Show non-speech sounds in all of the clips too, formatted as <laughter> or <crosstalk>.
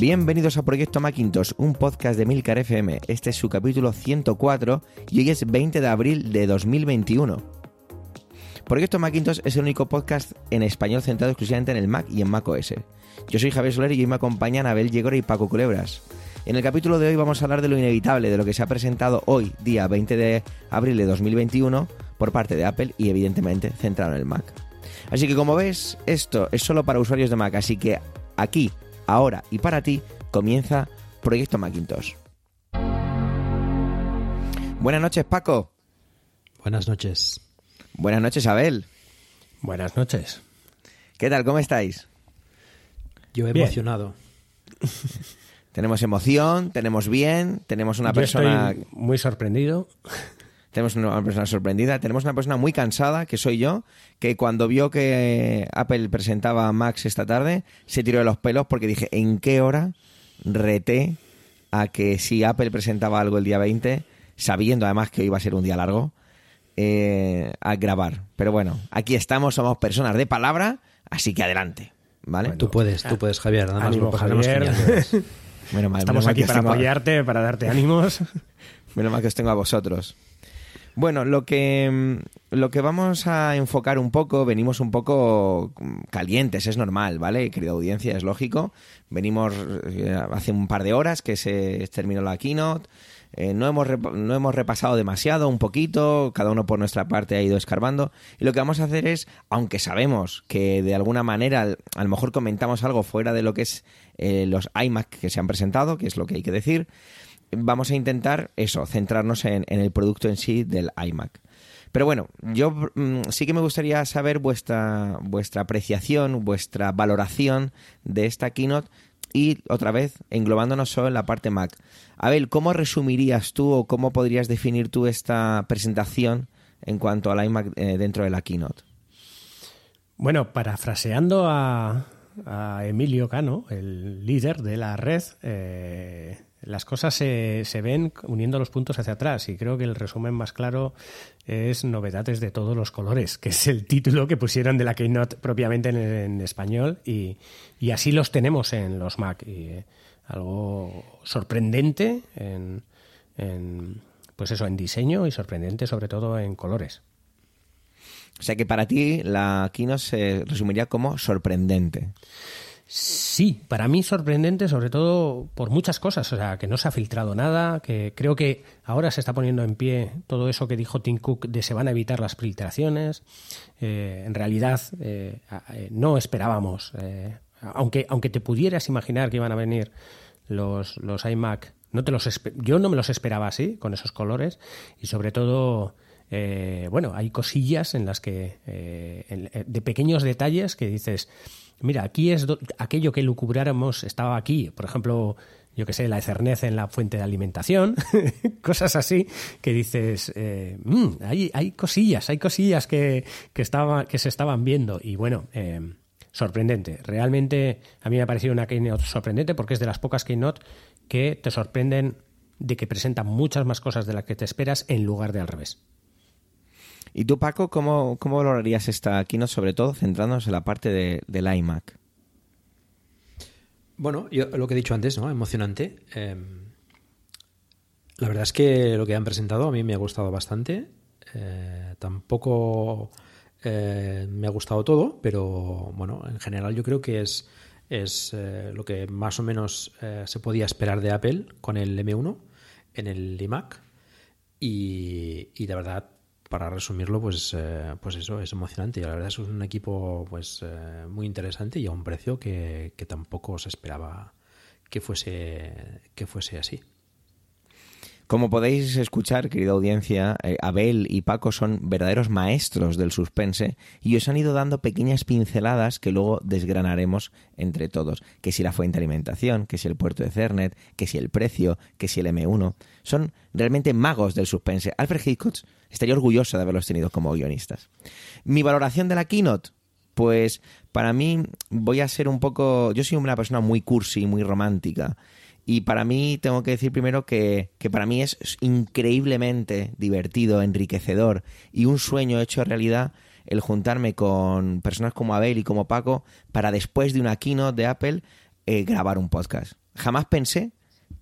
Bienvenidos a Proyecto Macintosh, un podcast de Milcar FM. Este es su capítulo 104 y hoy es 20 de abril de 2021. Proyecto Macintosh es el único podcast en español centrado exclusivamente en el Mac y en Mac OS. Yo soy Javier Soler y hoy me acompañan Abel Yegora y Paco Culebras. En el capítulo de hoy vamos a hablar de lo inevitable, de lo que se ha presentado hoy, día 20 de abril de 2021, por parte de Apple y evidentemente centrado en el Mac. Así que como ves, esto es solo para usuarios de Mac, así que aquí, ahora y para ti comienza Proyecto Macintosh. Buenas noches, Paco. Buenas noches. Buenas noches, Abel. Buenas noches. ¿Qué tal? ¿Cómo estáis? Yo he emocionado. <laughs> Tenemos emoción, tenemos bien, tenemos una Yo persona estoy muy sorprendido. Tenemos una persona sorprendida, tenemos una persona muy cansada, que soy yo, que cuando vio que Apple presentaba a Max esta tarde, se tiró de los pelos porque dije, ¿en qué hora reté a que si Apple presentaba algo el día 20, sabiendo además que iba a ser un día largo, eh, a grabar? Pero bueno, aquí estamos, somos personas de palabra, así que adelante, ¿vale? Bueno, Tú puedes, tú puedes, Javier. Nada más Ánimo, lo pasaremos Javier. <laughs> Menos mal, Estamos aquí para a- apoyarte, para darte ánimos. <laughs> Menos mal que os tengo a vosotros. Bueno, lo que, mm, lo que vamos a enfocar un poco, venimos un poco mm, calientes, es normal, ¿vale? Querida audiencia, es lógico. Venimos eh, hace un par de horas que se terminó la keynote. Eh, no, hemos no hemos repasado demasiado, un poquito, cada uno por nuestra parte ha ido escarbando. Y lo que vamos a hacer es, aunque sabemos que de alguna manera a lo mejor comentamos algo fuera de lo que es eh, los iMac que se han presentado, que es lo que hay que decir, vamos a intentar eso, centrarnos en, el producto en sí del iMac. Pero bueno, yo mm, sí que me gustaría saber vuestra, vuestra apreciación, vuestra valoración de esta keynote y otra vez englobándonos solo en la parte Mac. Abel, ¿cómo resumirías tú o cómo podrías definir tú esta presentación en cuanto al iMac eh, dentro de la keynote? Bueno, parafraseando a, a Emilio Cano, el líder de la red, eh, las cosas se, se ven uniendo los puntos hacia atrás y creo que el resumen más claro es novedades de todos los colores, que es el título que pusieron de la Keynote propiamente en, español y, y así los tenemos en los Mac. Eh, algo sorprendente en, en, pues eso, en diseño y sorprendente sobre todo en colores. O sea que para ti la keynote se resumiría como sorprendente. Sí, para mí sorprendente, sobre todo por muchas cosas. O sea, que no se ha filtrado nada, que creo que ahora se está poniendo en pie todo eso que dijo Tim Cook de se van a evitar las filtraciones. Eh, en realidad, eh, eh, no esperábamos, aunque, aunque te pudieras imaginar que iban a venir los, los iMac, no te los yo no me los esperaba así, con esos colores, y sobre todo. bueno, hay cosillas en las que, en- de pequeños detalles que dices, mira, aquí es aquello que lucubráramos estaba aquí. Por ejemplo, yo que sé, la Ethernet en la fuente de alimentación, <laughs> cosas así que dices, eh, "Mm, hay, hay cosillas, hay cosillas que, que, estaba, que se estaban viendo. Y bueno, eh, sorprendente. Realmente a mí me ha parecido una keynote sorprendente porque es de las pocas keynote que te sorprenden de que presentan muchas más cosas de las que te esperas en lugar de al revés. ¿Y tú, Paco, cómo, cómo valorarías esta keynote, sobre todo centrándonos en la parte de- del iMac? Bueno, yo lo que he dicho antes, ¿no? Emocionante. Eh, la verdad es que lo que han presentado a mí me ha gustado bastante. Eh, tampoco eh, me ha gustado todo, pero bueno, en general yo creo que es, es eh, lo que más o menos se podía esperar de Apple con el M1 en el iMac. Y, y la verdad, para resumirlo, pues, eh, pues eso, es emocionante. Y la verdad es un equipo pues eh, muy interesante y a un precio que, que tampoco se esperaba que fuese, que fuese así. Como podéis escuchar, querida audiencia, eh, Abel y Paco son verdaderos maestros del suspense y os han ido dando pequeñas pinceladas que luego desgranaremos entre todos. Que si la fuente de alimentación, que si el puerto de Ethernet, que si el precio, que si el M1. Son realmente magos del suspense. Alfred Hitchcock estaría orgulloso de haberlos tenido como guionistas. Mi valoración de la keynote, pues para mí voy a ser un poco... Yo soy una persona muy cursi, muy romántica. Y para mí tengo que decir primero que, que para mí es increíblemente divertido, enriquecedor y un sueño hecho realidad el juntarme con personas como Abel y como Paco para después de una keynote de Apple eh, grabar un podcast. Jamás pensé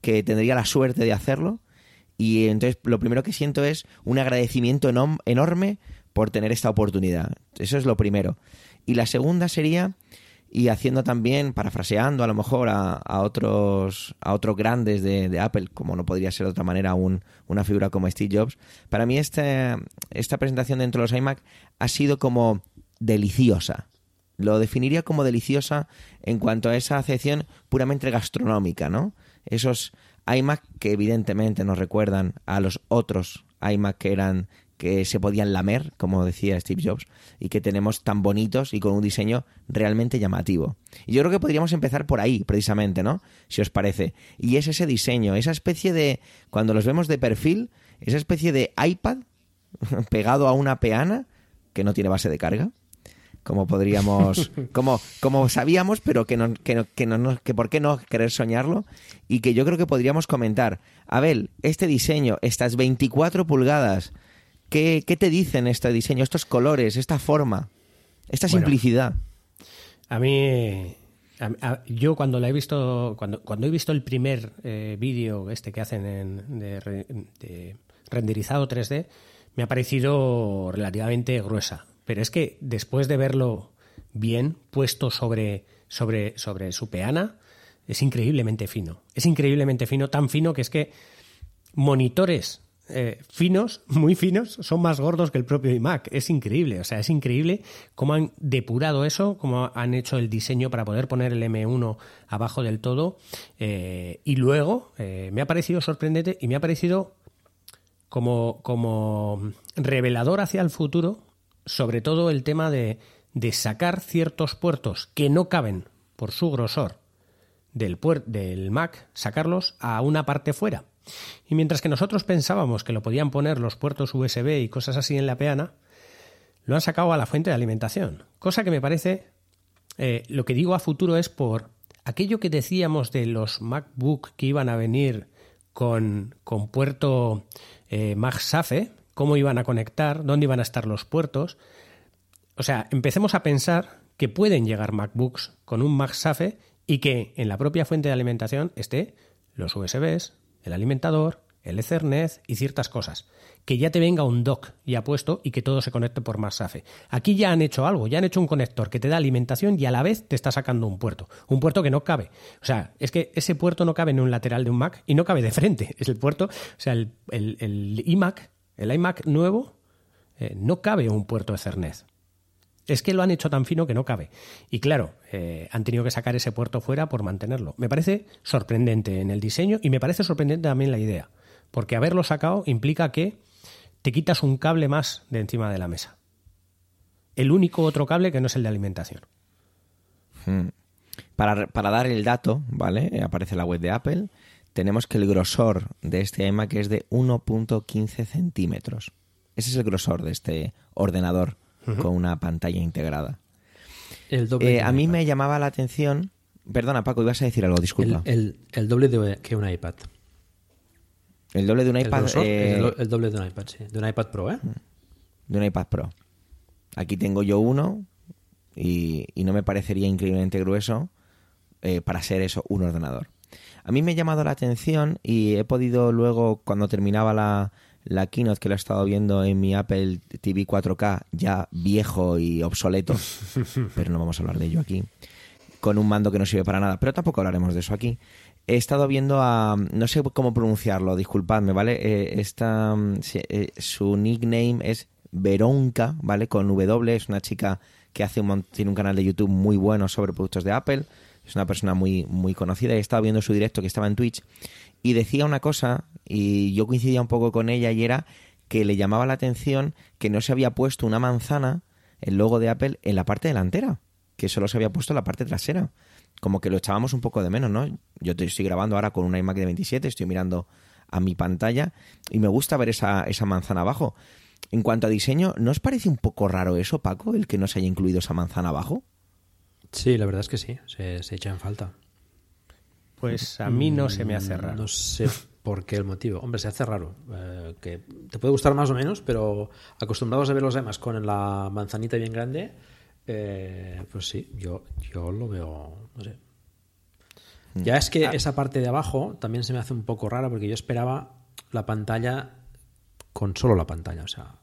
que tendría la suerte de hacerlo y entonces lo primero que siento es un agradecimiento enorme por tener esta oportunidad. Eso es lo primero. Y la segunda sería, y haciendo también, parafraseando a lo mejor a, a otros, a otros grandes de, Apple, como no podría ser de otra manera un- una figura como Steve Jobs, para mí esta, esta presentación dentro de los iMac ha sido como deliciosa. Lo definiría como deliciosa en cuanto a esa acepción puramente gastronómica, ¿no? Esos iMac que evidentemente nos recuerdan a los otros iMac que eran que se podían lamer, como decía Steve Jobs, y que tenemos tan bonitos y con un diseño realmente llamativo. Y yo creo que podríamos empezar por ahí, precisamente, ¿no? Si os parece. Y es ese diseño, esa especie de, cuando los vemos de perfil, esa especie de iPad <laughs> pegado a una peana que no tiene base de carga como podríamos, <laughs> como, como sabíamos, pero que no, que no, que no, que por qué no querer soñarlo, y que yo creo que podríamos comentar. Abel, este diseño, estas 24 pulgadas, ¿qué, qué te dicen este diseño, estos colores, esta forma, esta Bueno. simplicidad? A mí, a- a- yo cuando la he visto, cuando, cuando he visto el primer eh, vídeo este que hacen en- de, re- de renderizado 3D, me ha parecido relativamente gruesa. Pero es que después de verlo bien puesto sobre, sobre, sobre su peana, es increíblemente fino. Es increíblemente fino, tan fino que es que monitores eh, finos, <laughs> muy finos, son más gordos que el propio iMac. Es increíble, o sea, es increíble cómo han depurado eso, cómo han hecho el diseño para poder poner el M1 abajo del todo. eh, y luego eh, me ha parecido sorprendente y me ha parecido como, como revelador hacia el futuro, sobre todo el tema de, de sacar ciertos puertos que no caben por su grosor del, puer- del Mac, sacarlos a una parte fuera. Y mientras que nosotros pensábamos que lo podían poner los puertos USB y cosas así en la peana, lo han sacado a la fuente de alimentación. Cosa que me parece, eh, lo que digo a futuro es por aquello que decíamos de los MacBook que iban a venir con, con puerto eh, MagSafe, cómo iban a conectar, dónde iban a estar los puertos. O sea, empecemos a pensar que pueden llegar MacBooks con un MagSafe y que en la propia fuente de alimentación esté los USBs, el alimentador, el Ethernet y ciertas cosas. Que ya te venga un dock ya puesto y que todo se conecte por MagSafe. Aquí ya han hecho algo, ya han hecho un conector que te da alimentación y a la vez te está sacando un puerto. Un puerto que no cabe. O sea, es que ese puerto no cabe en un lateral de un Mac y no cabe de frente. <laughs> Es el puerto, o sea, el, iMac, el iMac nuevo, eh, no cabe un puerto Ethernet. Es que lo han hecho tan fino que no cabe. Y claro, eh, han tenido que sacar ese puerto fuera por mantenerlo. Me parece sorprendente en el diseño y me parece sorprendente también la idea. Porque haberlo sacado implica que te quitas un cable más de encima de la mesa. El único otro cable que no es el de alimentación. Mm. Para, para dar el dato, ¿vale? Eh, Aparece la web de Apple. Tenemos que el grosor de este iMac es de 1.15 centímetros. Ese es el grosor de este ordenador con una pantalla integrada. El doble Eh, a mí iPad. me llamaba la atención. Perdona, Paco, ibas a decir algo, el, disculpa. El, el- el doble de, que un iPad. doble de un El iPad. eh, el, do- el doble de un iPad, sí. De un iPad Pro, ¿eh? de un iPad Pro. Aquí tengo yo uno y, y no me parecería increíblemente grueso eh, para ser eso, un ordenador. A mí me ha llamado la atención y he podido luego, cuando terminaba la, la keynote que lo he estado viendo en mi Apple TV 4K, ya viejo y obsoleto, <laughs> pero no vamos a hablar de ello aquí, con un mando que no sirve para nada, pero tampoco hablaremos de eso aquí. He estado viendo a, no sé cómo pronunciarlo, disculpadme, ¿vale? Eh, esta, mm, eh, su nickname es Veronca, ¿vale? Con W, es una chica que hace un, tiene un canal de YouTube muy bueno sobre productos de Apple, es una persona muy, muy conocida y he estado viendo su directo que estaba en Twitch y decía una cosa y yo coincidía un poco con ella y era que le llamaba la atención que no se había puesto una manzana, el logo de Apple, en la parte delantera, que solo se había puesto en la parte trasera. Como que lo echábamos un poco de menos, ¿no? Yo te estoy grabando ahora con una iMac de 27, estoy mirando a mi pantalla y me gusta ver esa, esa manzana abajo. En cuanto a diseño, ¿no os parece un poco raro eso, Paco, el que no se haya incluido esa manzana abajo? Sí, la verdad es que sí. Se, se echa en falta. Pues a mí no se me hace Mm, raro. No sé por qué el motivo. Hombre, se hace raro. eh, que te puede gustar más o menos, pero acostumbrados a ver los demás con la manzanita bien grande, eh, pues sí, yo, yo lo veo, no sé. Ya es que esa parte de abajo también se me hace un poco rara porque yo esperaba la pantalla con solo la pantalla, o sea.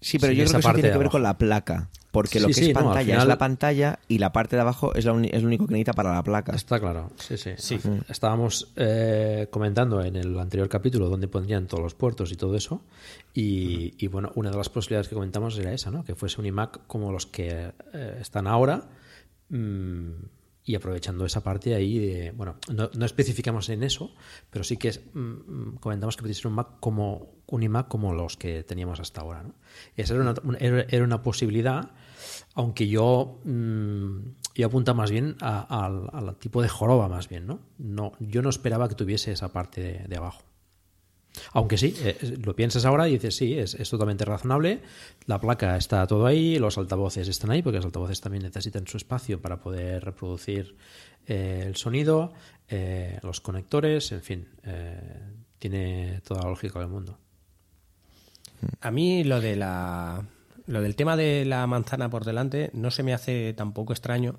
Sí, pero Sí, yo esa creo que eso parte tiene que ver abajo. con la placa. Porque lo Sí, que sí, es no, pantalla es la pantalla y la parte de abajo es, la uni- es lo único que necesita para la placa. Está claro, sí, sí. Estábamos eh, comentando en el anterior capítulo dónde pondrían todos los puertos y todo eso. Y, y, bueno, una de las posibilidades que comentamos era esa, ¿no? Que fuese un iMac como los que eh, están ahora. mm, y aprovechando esa parte ahí de, bueno, no, no especificamos en eso, pero sí que es, mm, mm, comentamos que pudiese ser un Mac como un iMac como los que teníamos hasta ahora, ¿no? Esa era una, un- era era una posibilidad, aunque yo mm, yo apunta más bien al, tipo de joroba más bien, ¿no? No, yo no esperaba que tuviese esa parte de, abajo. Aunque sí, eh, lo piensas ahora y dices, sí, es, es totalmente razonable. La placa está todo ahí, los altavoces están ahí, porque los altavoces también necesitan su espacio para poder reproducir eh, el sonido, eh, los conectores, en fin, tiene toda la lógica del mundo. A mí lo de la lo del tema de la manzana por delante no se me hace tampoco extraño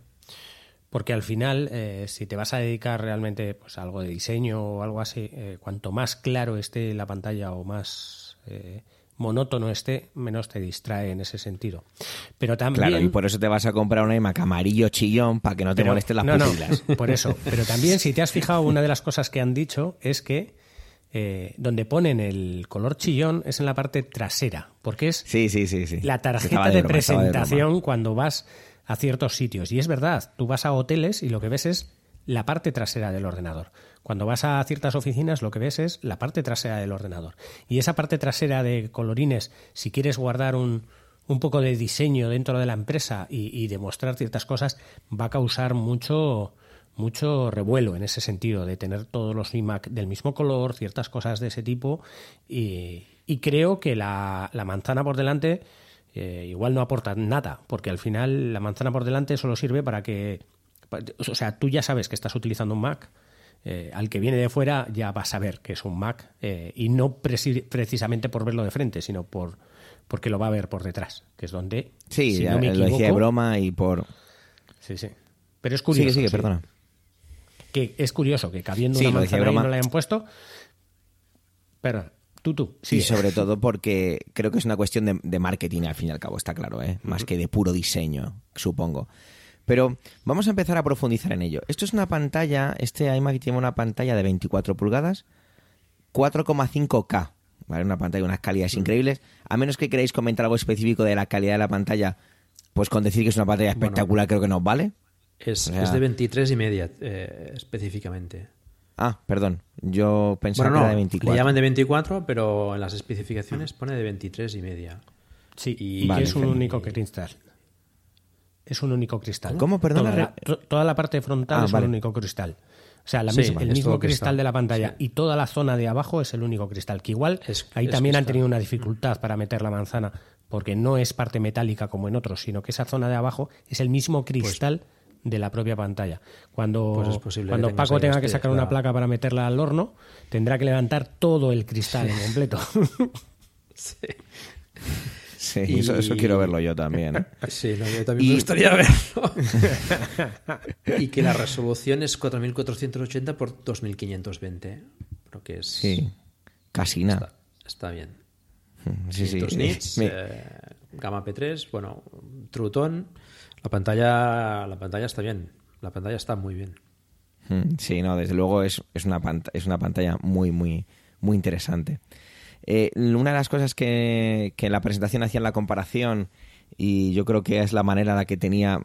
porque al final eh, si te vas a dedicar realmente pues a algo de diseño o algo así eh, cuanto más claro esté la pantalla o más eh, monótono esté menos te distrae en ese sentido pero también Claro, y por eso te vas a comprar un iMac amarillo chillón para que no te pero- molesten las no, por eso. Pero también, si te has fijado, una de las cosas que han dicho es que eh, donde ponen el color chillón es en la parte trasera, porque es Sí, sí, sí, sí. la tarjeta de, broma. presentación cuando vas a ciertos sitios. Y es verdad, tú vas a hoteles y lo que ves es la parte trasera del ordenador. Cuando vas a ciertas oficinas, lo que ves es la parte trasera del ordenador. Y esa parte trasera de colorines, si quieres guardar un, un poco de diseño dentro de la empresa y, y demostrar ciertas cosas, va a causar mucho mucho revuelo en ese sentido de tener todos los iMac del mismo color, ciertas cosas de ese tipo y, y creo que la, la manzana por delante eh, igual no aporta nada, porque al final la manzana por delante solo sirve para que, o sea, tú ya sabes que estás utilizando un Mac, eh, al que viene de fuera ya va a saber que es un Mac eh, y no precisamente por verlo de frente, sino por porque lo va a ver por detrás, que es donde, Sí, si ya no me lo decía de broma y por... Sí, sí. Pero es curioso. Sigue, sigue, sí. perdona. Que es curioso que cabiendo Sí, una manzana broma. no la hayan puesto. Perdón, tú, tú. Sí, Sí, sobre <laughs> todo porque creo que es una cuestión de, de marketing, al fin y al cabo, está claro, ¿eh? más que de puro diseño, supongo. Pero vamos a empezar a profundizar en ello. Esto es una pantalla, este iMac tiene una pantalla de 24 pulgadas, 4,5K, ¿vale? Una pantalla de unas calidades increíbles. A menos que queráis comentar algo específico de la calidad de la pantalla, pues con decir que es una pantalla espectacular creo que nos vale. Es, O sea- es de 23 y media eh, específicamente. Ah, perdón, yo pensaba Bueno, que no, era de 24. le llaman de 24, pero en las especificaciones pone de 23 y media. sí. y- Vale, es un genial. único cristal. Es un único cristal. ¿Cómo? Perdona, Toda la, to- toda la parte frontal Ah, es vale. un único cristal. O sea, la Sí, misma- el mismo cristal, cristal. de la pantalla Sí. y toda la zona de abajo es el único cristal. Que igual Es- ahí es también han tenido una dificultad para meter la manzana, porque no es parte metálica como en otros, sino que esa zona de abajo es el mismo cristal de la propia pantalla. Cuando, Pues es posible que cuando Paco tenga que sacar una claro. placa para meterla al horno, tendrá que levantar todo el cristal en completo. <laughs> Sí, Sí, Y- eso, eso quiero verlo yo también. ¿eh? Sí, no, yo también Y- me gustaría <laughs> verlo. y que la resolución es 4480 por 2520. Creo que es. Sí, casi nada. Está, está bien. Sí, sí. 500 nits, Me- eh, gama P3, bueno, Trutón. La pantalla, la pantalla está bien. La pantalla está muy bien. Mm, Sí, no, desde luego es, es, una, pant- es una pantalla muy, muy, muy interesante. Eh, una de las cosas que, que en la presentación hacían la comparación, y yo creo que es la manera en la que tenía,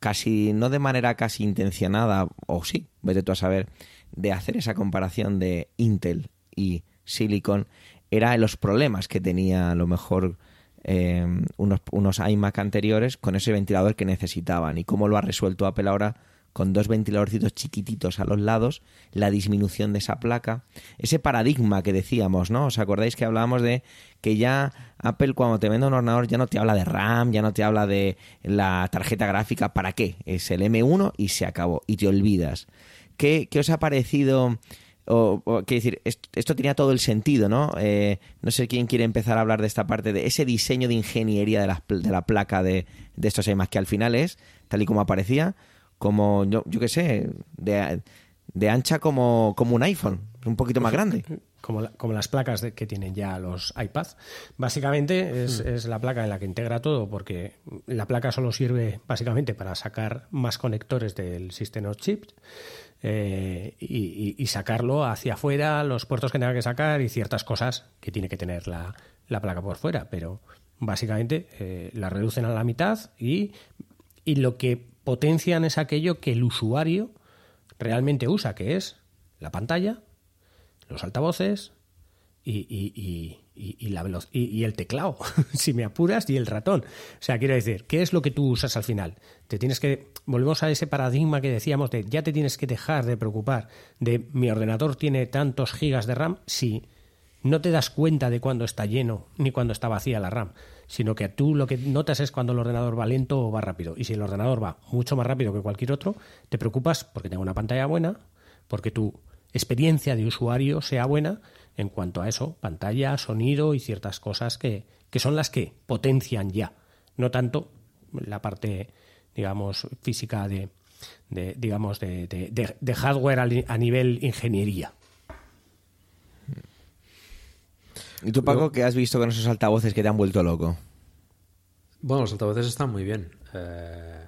casi, no de manera casi intencionada, o sí, vete tú a saber, de hacer esa comparación de Intel y Silicon, era los problemas que tenía a lo mejor eh, unos, unos iMac anteriores con ese ventilador que necesitaban y cómo lo ha resuelto Apple ahora con dos ventiladorcitos chiquititos a los lados, la disminución de esa placa, ese paradigma que decíamos, ¿no? ¿Os acordáis que hablábamos de que ya Apple cuando te vende un ordenador ya no te habla de RAM, ya no te habla de la tarjeta gráfica, ¿para qué? Es el M1 y se acabó, y te olvidas. ¿Qué, qué os ha parecido? O, o, quiero decir, esto, esto tenía todo el sentido, ¿no? Eh, no sé quién quiere empezar a hablar de esta parte, de ese diseño de ingeniería de la, de la placa de, de estos iMac, que al final es, tal y como aparecía, como yo, yo qué sé, de, de ancha como, como un iPhone, un poquito más grande. Como, la- como las placas de- que tienen ya los iPads. Básicamente es, es la placa en la que integra todo, porque la placa solo sirve básicamente para sacar más conectores del System of Chips eh, y, sacarlo hacia afuera, los puertos que tenga que sacar y ciertas cosas que tiene que tener la, la placa por fuera. Pero básicamente eh, la reducen a la mitad y, y lo que potencian es aquello que el usuario realmente usa, que es la pantalla, los altavoces y- y- la y- y el teclado, <laughs> si me apuras, y el ratón. O sea, quiero decir, ¿qué es lo que tú usas al final? Te tienes que. Volvemos a ese paradigma que decíamos de ya te tienes que dejar de preocupar de mi ordenador tiene tantos gigas de RAM si no te das cuenta de cuándo está lleno ni cuándo está vacía la RAM, sino que tú lo que notas es cuando el ordenador va lento o va rápido. Y si el ordenador va mucho más rápido que cualquier otro, te preocupas porque tenga una pantalla buena, porque tu experiencia de usuario sea buena en cuanto a eso, pantalla, sonido y ciertas cosas que, que son las que potencian ya, no tanto la parte, digamos, física de, de, digamos, de, de- de- de hardware a nivel ingeniería. ¿Y tú, Paco, qué has visto con esos altavoces que te han vuelto loco? Bueno, los altavoces están muy bien. Eh,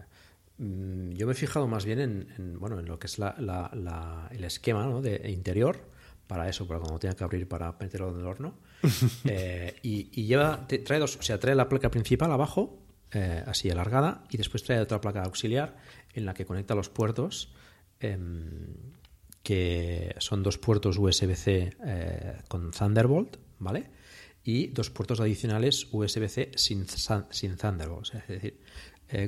mm, yo me he fijado más bien en, en, bueno, en lo que es la, la- la- el esquema ¿no? de interior para eso, para cuando tenga que abrir para meterlo en el horno. <laughs> Eh, y, y lleva, trae dos, o sea, trae la placa principal abajo, eh, así alargada, y después trae otra placa auxiliar en la que conecta los puertos, em, que son dos puertos USB-C eh, con Thunderbolt, ¿vale? Y dos puertos adicionales USB-C sin, Thunderbolt. Es decir,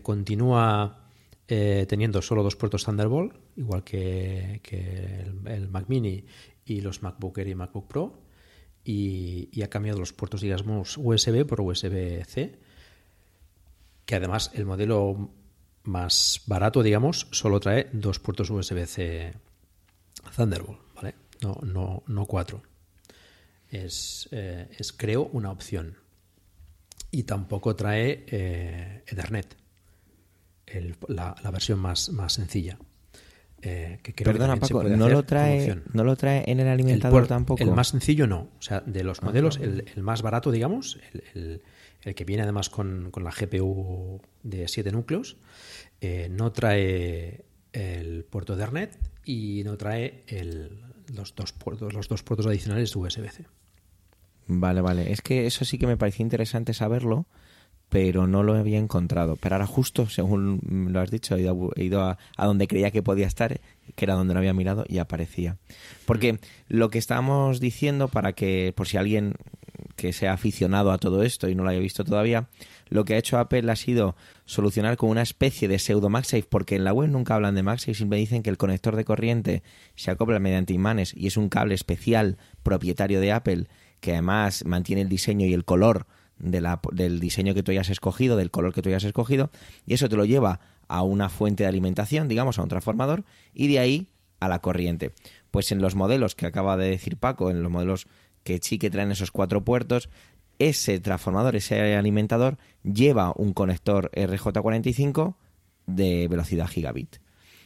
continúa eh, teniendo solo dos puertos Thunderbolt, igual que, que el, el Mac Mini y los MacBook Air y MacBook Pro, y, ha cambiado los puertos, digamos, USB por USB-C, que además el modelo más barato, digamos, solo trae dos puertos USB-C Thunderbolt, ¿vale? No, no, no cuatro. Es, eh, es, creo, una opción. Y tampoco trae eh, Ethernet, la, la versión más, más sencilla. Eh, que creo Perdona, Paco, no lo, trae, no lo trae en el alimentador tampoco. el más sencillo no. O sea, de los Ah, modelos, el, el más barato, digamos, el, el- que viene además con, con la GPU de 7 núcleos, eh, no trae el puerto Ethernet y no trae el- los, dos puertos, los dos puertos adicionales USB-C. Vale, vale. Es que eso sí que me parecía interesante saberlo, pero no lo había encontrado. Pero ahora justo, según lo has dicho, he ido, ido a, a donde creía que podía estar, que era donde no había mirado, y aparecía. Porque lo que estábamos diciendo, para que, por si alguien que sea aficionado a todo esto y no lo haya visto todavía, lo que ha hecho Apple ha sido solucionar con una especie de pseudo MagSafe, porque en la web nunca hablan de MagSafe, siempre dicen que el conector de corriente se acopla mediante imanes y es un cable especial propietario de Apple que además mantiene el diseño y el color de la- del diseño que tú hayas escogido, del color que tú hayas escogido, y eso te lo lleva a una fuente de alimentación, digamos, a un transformador, y de ahí a la corriente. Pues en los modelos que acaba de decir Paco, en los modelos que sí que traen esos cuatro puertos, ese transformador, ese alimentador, lleva un conector RJ45 de velocidad gigabit.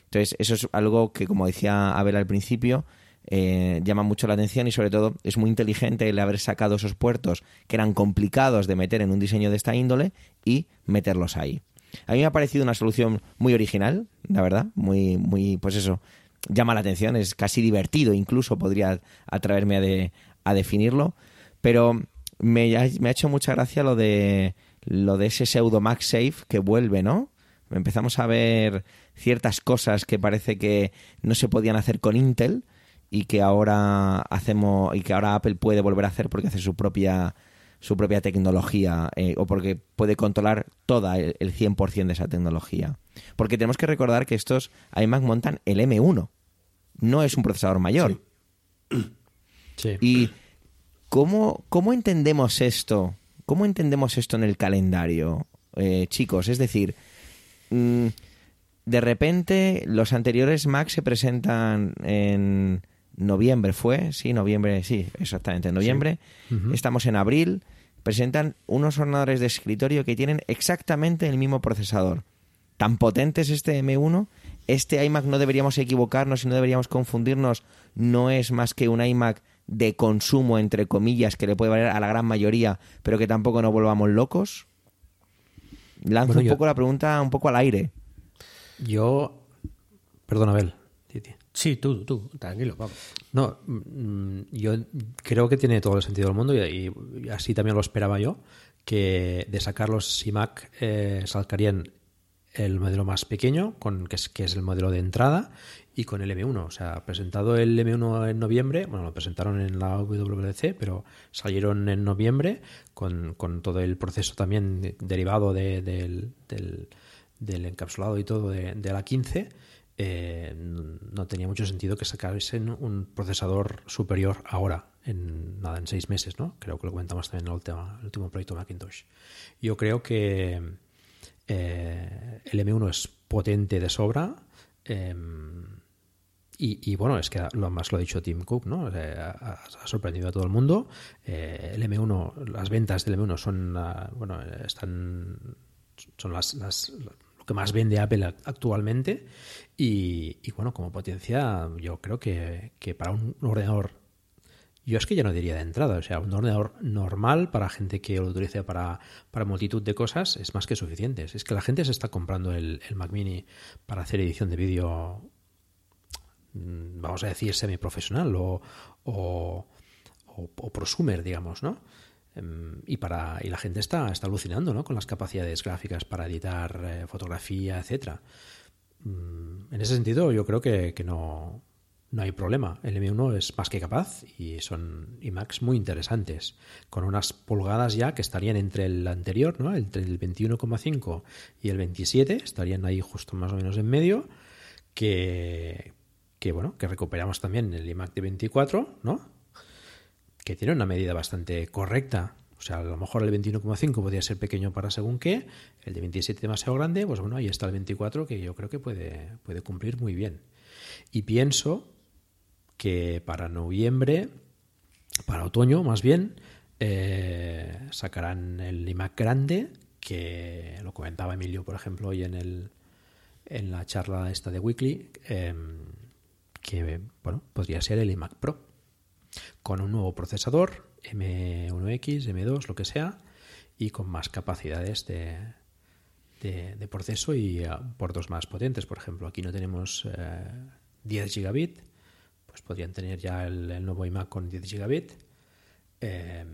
Entonces, eso es algo que, como decía Abel al principio, eh, llama mucho la atención y sobre todo es muy inteligente el haber sacado esos puertos que eran complicados de meter en un diseño de esta índole y meterlos ahí. A mí me ha parecido una solución muy original, la verdad, muy, muy, pues eso, llama la atención, es casi divertido, incluso podría atraerme a, de- a definirlo, pero me, ha- me ha hecho mucha gracia lo de lo de ese pseudo MagSafe que vuelve, ¿no? Empezamos a ver ciertas cosas que parece que no se podían hacer con Intel y que ahora hacemos y que ahora Apple puede volver a hacer porque hace su propia su propia tecnología eh, o porque puede controlar toda el, el 100% de esa tecnología. Porque tenemos que recordar que estos iMac montan el M1. No es un procesador mayor. Sí. ¿Y cómo, cómo entendemos esto? ¿Cómo entendemos esto en el calendario, eh, chicos? Es decir, mm, de repente los anteriores Mac se presentan en noviembre, ¿fue? Sí, noviembre, sí, exactamente, en noviembre. Estamos en abril. Presentan unos ordenadores de escritorio que tienen exactamente el mismo procesador. Tan potente es este M1 este iMac no deberíamos equivocarnos y no deberíamos confundirnos, no es más que un iMac de consumo, entre comillas, que le puede valer a la gran mayoría, pero que tampoco nos volvamos locos. Lanzo Bueno, un yo- poco la pregunta un poco al aire. Yo. Perdona, Abel. Sí, tú, tú, tranquilo, Pablo. No, mm, yo creo que tiene todo el sentido del mundo y, así también lo esperaba yo, que de sacar los iMac eh, el modelo más pequeño, con, que, es, que es el modelo de entrada, y con el M1. O sea, presentado el M1 en noviembre, bueno, lo presentaron en la WWDC, pero salieron en noviembre con, todo el proceso también de- derivado de- del, del- del encapsulado y todo de, de la 15. Eh, no tenía mucho sentido que sacasen un procesador superior ahora, en nada, en seis meses, ¿no? Creo que lo comentamos también en el último, el último proyecto Macintosh. Yo creo que eh, el M1 es potente de sobra. eh, y, bueno, es que lo más lo ha dicho Tim Cook, ¿no? Ha, ha sorprendido a todo el mundo. Eh, el M1, las ventas del M1 son, ah, bueno, están, son las, que más vende Apple actualmente. Y, bueno, como potencia, yo creo que, que para un ordenador yo es que ya no diría de entrada, o sea, un ordenador normal para gente que lo utilice para, para multitud de cosas es más que suficiente. Es que la gente se está comprando el, el Mac Mini para hacer edición de vídeo, mm, vamos a decir, semiprofesional o, o, o, o prosumer, digamos, ¿no? Em, Y, para, y la gente está, está alucinando ¿no? con las capacidades gráficas para editar eh, fotografía, etcétera. Mm, En ese sentido, yo creo que, que no, no hay problema. El M1 es más que capaz y son iMacs muy interesantes, con unas pulgadas ya que estarían entre el anterior, ¿no? entre el 21,5 y el 27, estarían ahí justo más o menos en medio, que, que bueno, que recuperamos también el iMac de 24, ¿no? Que tiene una medida bastante correcta. O sea, a lo mejor el 21,5 podría ser pequeño para según qué, el de 27 demasiado grande, pues bueno, ahí está el 24 que yo creo que puede, puede cumplir muy bien. Y pienso que para noviembre, para otoño más bien, eh, sacarán el iMac grande, que lo comentaba Emilio, por ejemplo, hoy en, el, en la charla esta de Weekly, eh, que bueno, podría ser el iMac Pro con un nuevo procesador, M1X, M2, lo que sea, y con más capacidades de, de, proceso y uh, puertos más potentes. Por ejemplo, aquí no tenemos eh, 10 gigabit, pues podrían tener ya el, nuevo iMac con 10 gigabit. Eh,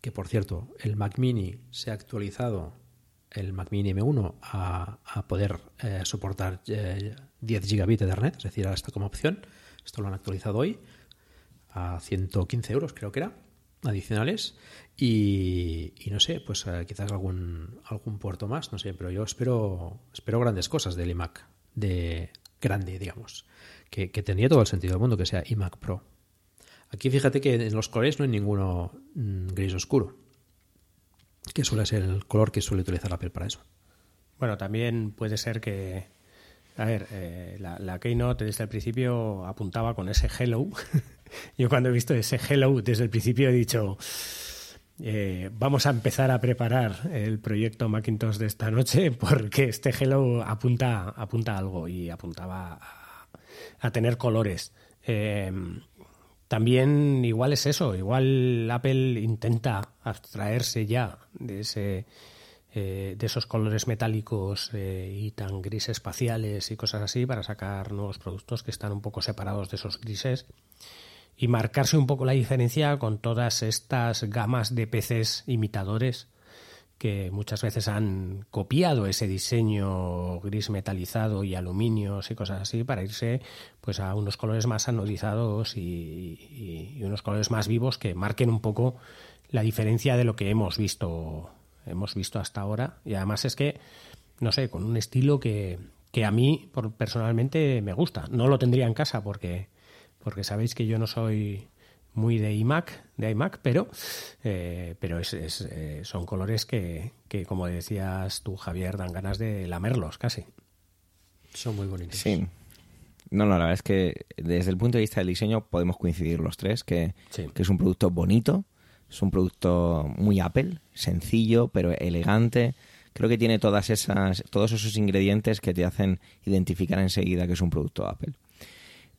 que por cierto, el Mac Mini se ha actualizado, el Mac Mini M1, a, poder eh, soportar eh, 10 gigabit de Ethernet, es decir, ahora está como opción. Esto lo han actualizado hoy a 115 euros, creo que era, adicionales. Y, y no sé, pues eh, quizás algún, algún puerto más, no sé, pero yo espero, espero grandes cosas del iMac, de grande, digamos, que, que tendría todo el sentido del mundo que sea iMac Pro. Aquí fíjate que en los colores no hay ninguno mm, gris oscuro, que suele ser el color que suele utilizar Apple para eso. Bueno, también puede ser que, a ver, eh, la, Keynote desde el principio apuntaba con ese hello. <laughs> Yo cuando he visto ese hello desde el principio he dicho, eh, vamos a empezar a preparar el proyecto Macintosh de esta noche <laughs> porque este hello apunta, apunta a algo y apuntaba a, tener colores. Eh, también igual es eso, igual Apple intenta abstraerse ya de ese eh, de esos colores metálicos eh, y tan grises espaciales y cosas así para sacar nuevos productos que están un poco separados de esos grises y marcarse un poco la diferencia con todas estas gamas de PCs imitadores que muchas veces han copiado ese diseño gris metalizado y aluminios y cosas así para irse pues a unos colores más anodizados y, y, y unos colores más vivos que marquen un poco la diferencia de lo que hemos visto hemos visto hasta ahora y además es que no sé con un estilo que, que a mí por, personalmente me gusta no lo tendría en casa porque porque sabéis que yo no soy muy de iMac, de iMac, pero, eh, pero es, es, eh, son colores que, que, como decías tú, Javier, dan ganas de lamerlos casi. Son muy bonitos. Sí. No, no, la verdad es que desde el punto de vista del diseño podemos coincidir los tres, que, Sí. que es un producto bonito, es un producto muy Apple, sencillo pero elegante, Creo que tiene todas esas, todos esos ingredientes que te hacen identificar enseguida que es un producto Apple.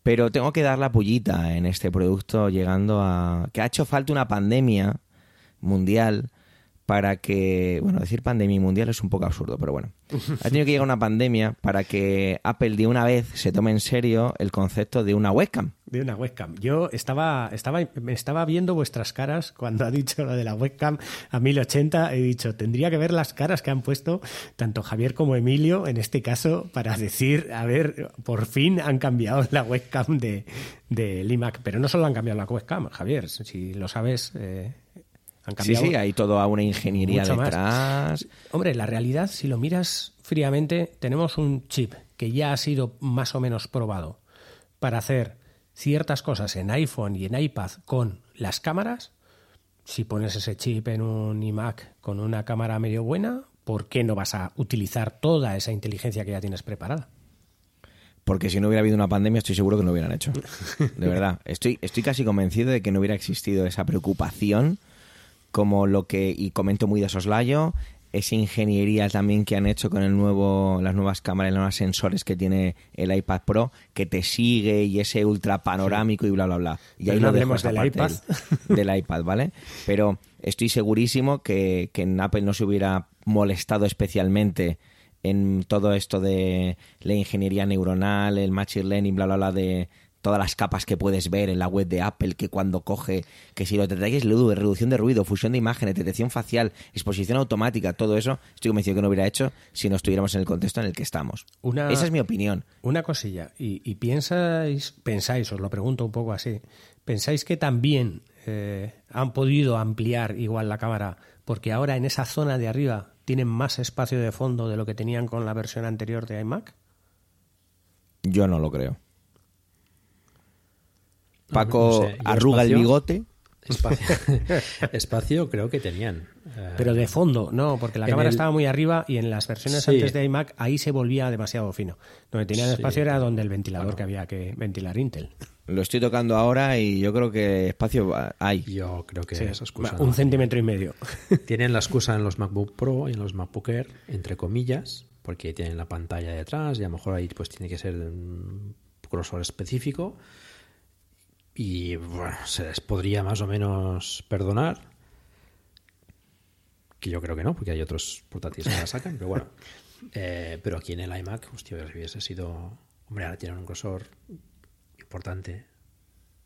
Pero tengo que dar la pullita en este producto llegando a que ha hecho falta una pandemia mundial para que, bueno, decir pandemia mundial es un poco absurdo, pero bueno, <laughs> ha tenido que llegar una pandemia para que Apple de una vez se tome en serio el concepto de una webcam. De una webcam. Yo estaba, estaba, me estaba viendo vuestras caras cuando ha dicho lo de la webcam a 1080. He dicho, tendría que ver las caras que han puesto tanto Javier como Emilio en este caso para decir, a ver, por fin han cambiado la webcam de, de iMac. Pero no solo han cambiado la webcam, Javier, si lo sabes. Eh, sí, sí, hay toda una ingeniería detrás. Hombre, la realidad, si lo miras fríamente, tenemos un chip que ya ha sido más o menos probado para hacer ciertas cosas en iPhone y en iPad con las cámaras. Si pones ese chip en un iMac con una cámara medio buena, ¿por qué no vas a utilizar toda esa inteligencia que ya tienes preparada? Porque si no hubiera habido una pandemia, estoy seguro que no hubieran hecho. De verdad. Estoy, estoy casi convencido de que no hubiera existido esa preocupación como lo que, y comento muy de soslayo, esa ingeniería también que han hecho con el nuevo, las nuevas cámaras, los nuevos sensores que tiene el iPad Pro, que te sigue y ese ultra panorámico y bla, bla, bla. Y ahí lo hablemos del iPad. Del, iPad, ¿vale? Pero estoy segurísimo que, que en Apple no se hubiera molestado especialmente en todo esto de la ingeniería neuronal, el machine learning, bla, bla, bla, de, todas las capas que puedes ver en la web de Apple, que cuando coge, que si los detalles de reducción de ruido, fusión de imágenes, detección facial, exposición automática, todo eso, estoy convencido que no hubiera hecho si no estuviéramos en el contexto en el que estamos. Esa es mi opinión. Una cosilla, y, piensáis, pensáis, os lo pregunto un poco así, ¿pensáis que también eh, han podido ampliar igual la cámara porque ahora en esa zona de arriba tienen más espacio de fondo de lo que tenían con la versión anterior de iMac? Yo no lo creo. Paco arruga el bigote. <laughs> Espacio, creo que tenían. Eh, Pero de fondo, no, porque la cámara estaba muy arriba y en las versiones antes de iMac ahí se volvía demasiado fino. Donde tenían espacio era donde el ventilador que había que ventilar Intel. Lo estoy tocando ahora y yo creo que espacio hay. Yo creo que esa excusa. Un centímetro y medio. Tienen la excusa en los MacBook Pro y en los MacBook Air, entre comillas, porque tienen la pantalla detrás y a lo mejor ahí pues tiene que ser un grosor específico y bueno, se les podría más o menos perdonar. Que yo creo que no, porque hay otros portátiles que la sacan, pero bueno. <laughs> Eh, pero aquí en el iMac, hostia, si hubiese sido. Hombre, ahora tienen un grosor importante.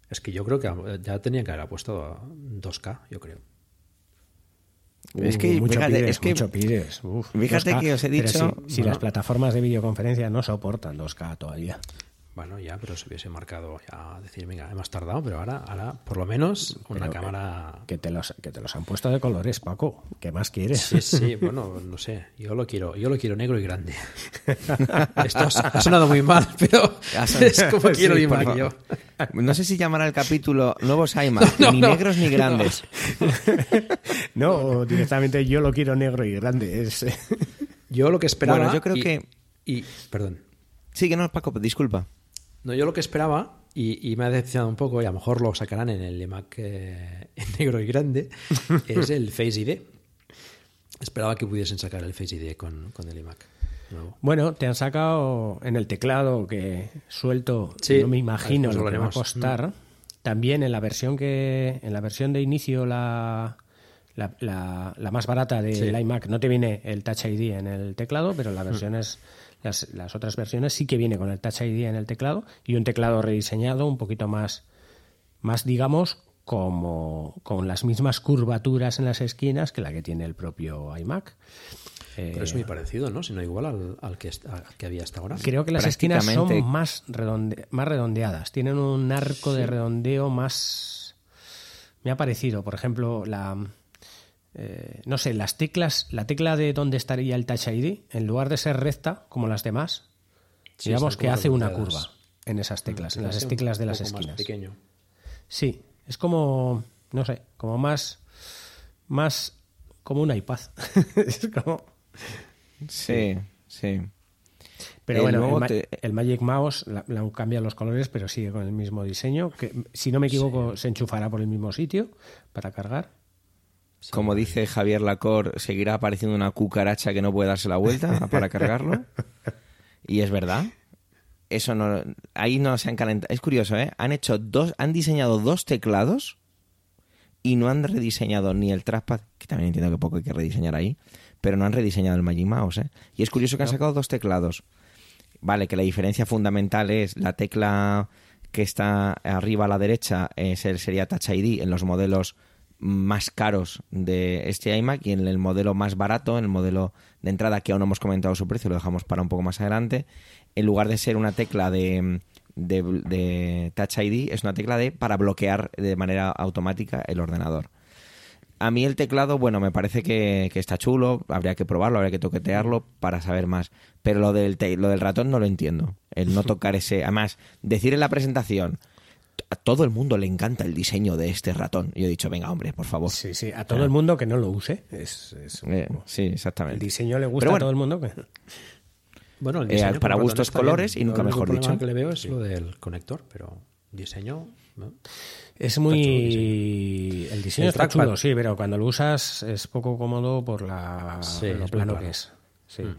Es que yo creo que ya tenían que haber puesto 2K, yo creo. es que, mucho fíjate, es que, mucho pides. fíjate que os he dicho. Si, las plataformas de videoconferencia no soportan 2K todavía. Bueno, ya, pero se hubiese marcado ya decir, venga, hemos tardado, pero ahora, ahora por lo menos una cámara... Que te, los, que te los han puesto de colores, Paco. ¿Qué más quieres? Sí, sí, <laughs> bueno, no sé. Yo lo quiero, yo lo quiero negro y grande. <laughs> Esto ha sonado muy mal, pero <laughs> es como quiero sí, yo. No sé si llamará el capítulo Nuevos iMac, ni negros ni grandes. No. directamente yo lo quiero negro y grande. Es... Yo lo que esperaba... Bueno, yo creo que... Y, perdón. Sí, que no, Paco, disculpa. No, yo lo que esperaba, y, me ha decepcionado un poco, y a lo mejor lo sacarán en el iMac eh, negro y grande, <laughs> es el Face ID. Esperaba que pudiesen sacar el Face ID con, el iMac. Bueno, te han sacado en el teclado que suelto, no me imagino lo, que va a costar. Mm. También en la versión que en la versión de inicio la la, más barata del iMac no te viene el Touch ID en el teclado, pero la mm. versión es las, otras versiones sí que viene con el Touch ID en el teclado y un teclado rediseñado un poquito más, más digamos, como con las mismas curvaturas en las esquinas que la que tiene el propio iMac. Pero es muy parecido, ¿no? Si no igual al, que, que, había hasta ahora. Creo que las esquinas son más, más redondeadas. Tienen un arco de redondeo más... Me ha parecido, por ejemplo, la, eh, no sé, las teclas, la tecla de donde estaría el Touch ID, en lugar de ser recta como las demás, digamos que hace una curva en esas teclas, en las teclas de las esquinas. pequeño. Sí, es como, no sé, como más, más como un iPad. <laughs> es como... Sí, sí. Pero bueno, el, Magic Mouse le han cambiado los colores, pero sigue con el mismo diseño. Que, si no me equivoco, se enchufará por el mismo sitio para cargar. Como dice Javier Lacor, seguirá apareciendo una cucaracha que no puede darse la vuelta <laughs> para cargarlo. Y es verdad. Eso no, ahí no se han calentado. Es curioso, ¿eh? Han hecho dos, han diseñado dos teclados y no han rediseñado ni el trackpad, que también entiendo que poco hay que rediseñar ahí, pero no han rediseñado el Magic Mouse, ¿eh? Y es curioso que han sacado dos teclados. Vale, que la diferencia fundamental es la tecla que está arriba a la derecha es el, sería Touch ID en los modelos más caros de este iMac y en el modelo más barato, en el modelo de entrada que aún no hemos comentado su precio, lo dejamos para un poco más adelante, en lugar de ser una tecla de, de, de Touch ID, es una tecla de para bloquear de manera automática el ordenador. A mí el teclado, bueno, me parece que, que está chulo, habría que probarlo, habría que toquetearlo para saber más. Pero lo del, te- lo del ratón no lo entiendo. El no <laughs> tocar ese... Además, decir en la presentación, a todo el mundo le encanta el diseño de este ratón. Yo he dicho, venga, hombre, por favor. Sí, sí, a todo el mundo que no lo use. Es, es- Eh, sí, exactamente. el diseño le gusta bueno, a todo el mundo. Que... Bueno, el Eh, diseño para como gustos, colores bien. y nunca Lo mejor problema dicho. que le veo es lo del conector, pero diseño... ¿no? Es muy. El diseño El está chulo, sí, pero cuando lo usas es poco cómodo por la, Sí, lo plano que es. Sí. Mm.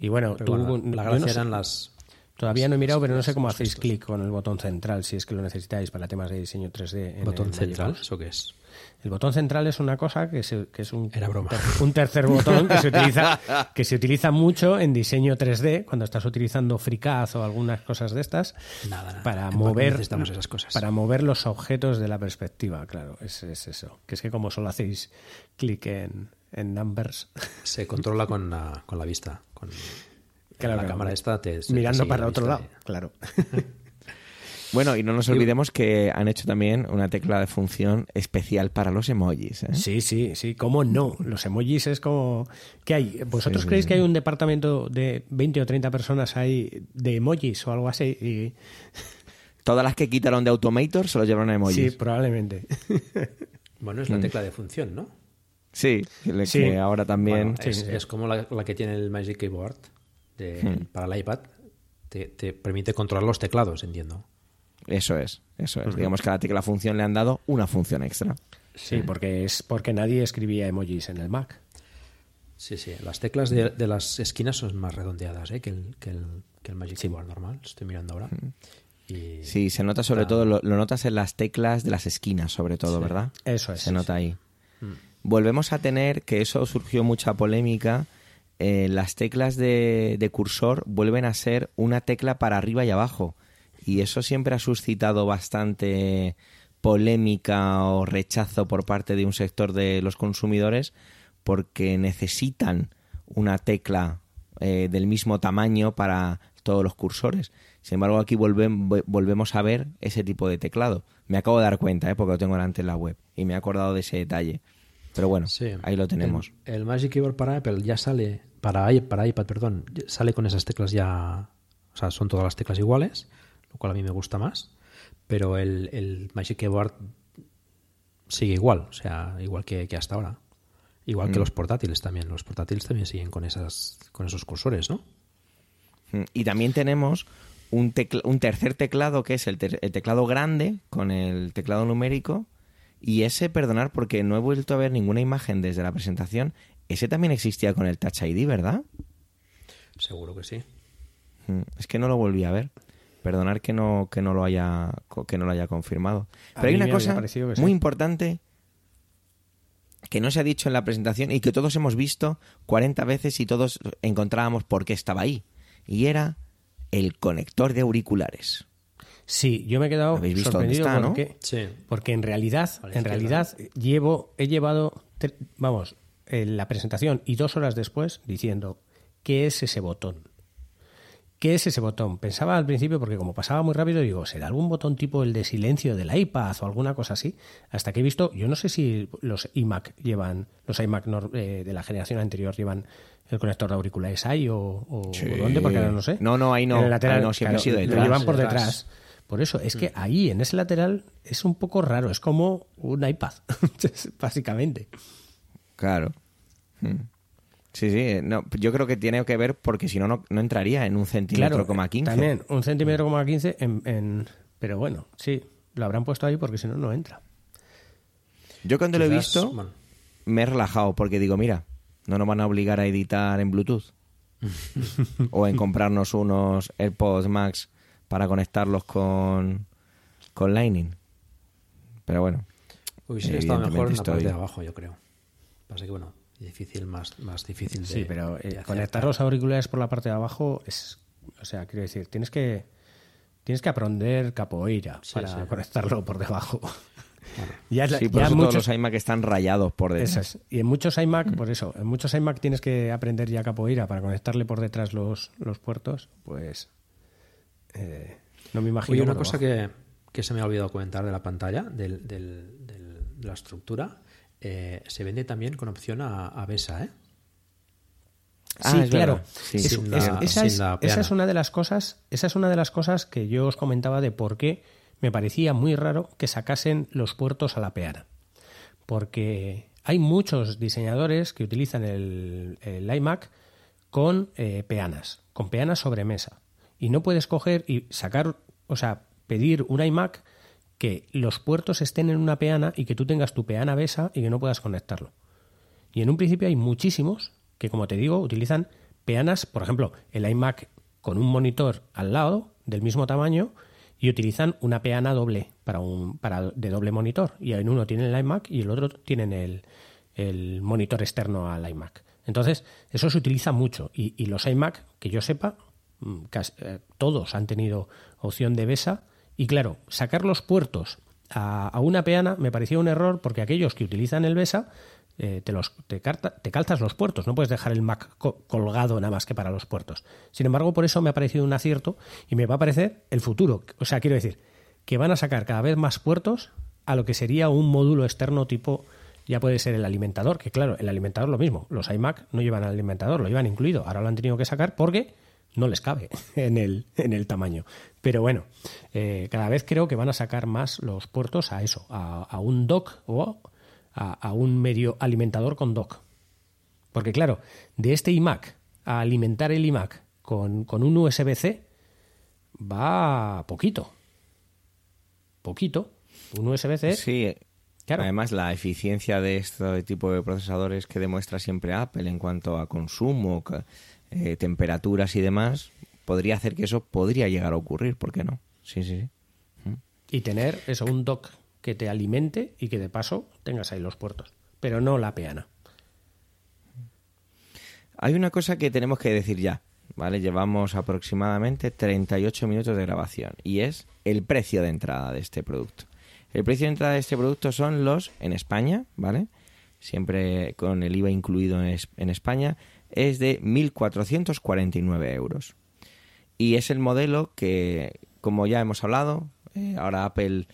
Y bueno, Pero tú, bueno, la, gracia no sé- eran las... todavía no he mirado, pero no sé cómo hacéis clic con el botón central, si es que lo necesitáis para temas de diseño 3D. en ¿Botón el central? Magic. ¿Eso qué es? El botón central es una cosa que, se- que es un, Era broma. un tercer botón que se utiliza <laughs> que se utiliza mucho en diseño 3D cuando estás utilizando FreeCAD o algunas cosas de estas Nada, nada. para ¿Para qué mover esas cosas? para mover los objetos de la perspectiva, claro, es, es eso. Que es que como solo hacéis clic en, en numbers, Se controla con la, con la vista. Con Claro, la claro. cámara esta te... te mirando sigue para otro lado, de- claro. Bueno, y no nos olvidemos que han hecho también una tecla de función especial para los emojis. ¿eh? Sí, sí, sí, cómo no. Los emojis es como... ¿Qué hay? ¿Vosotros Sí, creéis sí. que hay un departamento de 20 o 30 personas ahí de emojis o algo así? Y... Todas las que quitaron de Automator se lo llevaron a emojis. Sí, probablemente. <laughs> Bueno, Mm. es la tecla de función, ¿no? Sí, Sí. que ahora también... Bueno, es, es como la, la que tiene el Magic Keyboard de- Hmm. para el iPad. Te, te permite controlar los teclados, entiendo. Eso es, eso es. Digamos que a la tecla función le han dado una función extra. Sí, porque es porque nadie escribía emojis en el Mac. Sí, sí. Las teclas de, de las esquinas son más redondeadas ¿eh? que, el, que, el, que el Magic Keyboard normal. Estoy mirando ahora. Y Sí, se nota sobre todo, lo, lo notas en las teclas de las esquinas, sobre todo, ¿verdad? Eso es, Se sí, nota sí. ahí. Volvemos a tener, que eso surgió mucha polémica, eh, las teclas de, cursor vuelven a ser una tecla para arriba y abajo. Y eso siempre ha suscitado bastante polémica o rechazo por parte de un sector de los consumidores porque necesitan una tecla eh, del mismo tamaño para todos los cursores. Sin embargo, aquí volvem- vo- volvemos a ver ese tipo de teclado. Me acabo de dar cuenta, ¿eh? porque lo tengo delante en la web y me he acordado de ese detalle. Pero bueno, Sí. ahí lo tenemos. El, el Magic Keyboard para Apple ya sale, para, para iPad, perdón, sale con esas teclas ya, o sea, son todas las teclas iguales, lo cual a mí me gusta más, pero el, el Magic Keyboard sigue igual, o sea, igual que, que hasta ahora. Igual Mm. que los portátiles también, los portátiles también siguen con esas con esos cursores, ¿no? Mm, Y también tenemos un, tecla- un tercer teclado que es el, ter- el teclado grande con el teclado numérico. Y ese, perdonar, porque no he vuelto a ver ninguna imagen desde la presentación. Ese también existía con el Touch ID, ¿verdad? Seguro que sí. Mm, Es que no lo volví a ver. Perdonar que no, que no lo haya que no lo haya confirmado. A Pero hay una cosa sí. muy importante que no se ha dicho en la presentación y que todos hemos visto 40 veces y todos encontrábamos por qué estaba ahí. Y era el conector de auriculares. Sí, yo me he quedado ¿Habéis visto dónde sorprendido está, no? porque, Sí. porque en realidad, en realidad llevo, he llevado, vamos, en la presentación y dos horas después diciendo ¿qué es ese botón? ¿Qué es ese botón? Pensaba al principio, porque como pasaba muy rápido, digo, ¿será algún botón tipo el de silencio del iPad o alguna cosa así? Hasta que he visto, yo no sé si los iMac llevan, los iMac eh, de la generación anterior llevan el conector de auriculares ahí o, o- Sí. o dónde, porque ahora no sé. No, no, ahí no. En el lateral, Ahí no, siempre ha sido lo detrás. llevan por Detrás. detrás. Por eso, es que ahí, en ese lateral, es un poco raro. Es como un iPad, <laughs> básicamente. Claro. Mm. Sí, sí. No, yo creo que tiene que ver porque si no, no, no entraría en un centímetro Claro, coma 15. también un centímetro coma 15 en, en- Pero bueno, sí, lo habrán puesto ahí porque si no, no entra. Yo cuando lo he visto, bueno, me he relajado porque digo, mira, no nos van a obligar a editar en Bluetooth <laughs> o en comprarnos unos AirPods Max para conectarlos con, con Lightning. Pero bueno. Hubiese estado mejor en la parte de abajo, yo creo. Pasa que, bueno, difícil, más, más difícil de. Sí, pero eh, conectar los auriculares por la parte de abajo es. O sea, quiero decir, tienes que. Tienes que aprender capoeira para conectarlo por debajo. <laughs> ya, sí, por eso todos los iMac están rayados por detrás. Y en muchos iMac, por eso, en muchos iMac tienes que aprender ya capoeira para conectarle por detrás los, los puertos, pues eh, no me imagino. Oye, una cosa que, que, se me ha olvidado comentar de la pantalla, del, del, de la estructura, eh, se vende también con opción a, a BESA, ¿eh? sí, ah, claro. esa, es, una de las cosas, esa es una de las cosas que yo os comentaba de por qué me parecía muy raro que sacasen los puertos a la peana. Porque hay muchos diseñadores que utilizan el, iMac con eh, peanas, con peanas sobre mesa. Y no puedes coger y sacar, o sea, pedir un iMac que los puertos estén en una peana y que tú tengas tu peana besa y que no puedas conectarlo. Y en un principio hay muchísimos que, como te digo, utilizan peanas, por ejemplo, el iMac con un monitor al lado del mismo tamaño y utilizan una peana doble para un para de doble monitor y en uno tienen el iMac y el otro tienen el, el monitor externo al iMac. Entonces, eso se utiliza mucho y, los iMac, que yo sepa, mm, eh, todos han tenido opción de BESA y claro, sacar los puertos a, una peana me parecía un error porque aquellos que utilizan el BESA eh, te, los, te, te, calzas los puertos, no puedes dejar el Mac colgado nada más que para los puertos. Sin embargo, por eso me ha parecido un acierto y me va a parecer el futuro. O sea, quiero decir, que van a sacar cada vez más puertos a lo que sería un módulo externo tipo, ya puede ser el alimentador, que claro, el alimentador lo mismo, los iMac no llevan alimentador, lo llevan incluido, ahora lo han tenido que sacar porque no les cabe <laughs> en el, en el tamaño. Pero bueno, eh, cada vez creo que van a sacar más los puertos a eso, a, a un dock o a, un medio alimentador con dock. Porque claro, de este iMac a alimentar el iMac con, con un USB-C va poquito. Poquito. Un USB-C. Sí, Claro. Además, la eficiencia de este tipo de procesadores que demuestra siempre Apple en cuanto a consumo, eh, temperaturas y demás, podría hacer que eso podría llegar a ocurrir, ¿por qué no? Sí, sí, sí. Y tener eso, un dock que te alimente y que de paso tengas ahí los puertos, pero no la peana. Hay una cosa que tenemos que decir ya, ¿vale? Llevamos aproximadamente 38 minutos de grabación y es el precio de entrada de este producto. El precio de entrada de este producto son los en España, ¿vale? Siempre con el IVA incluido en España, es de 1.449 euros. Y es el modelo que, como ya hemos hablado, eh, ahora Apple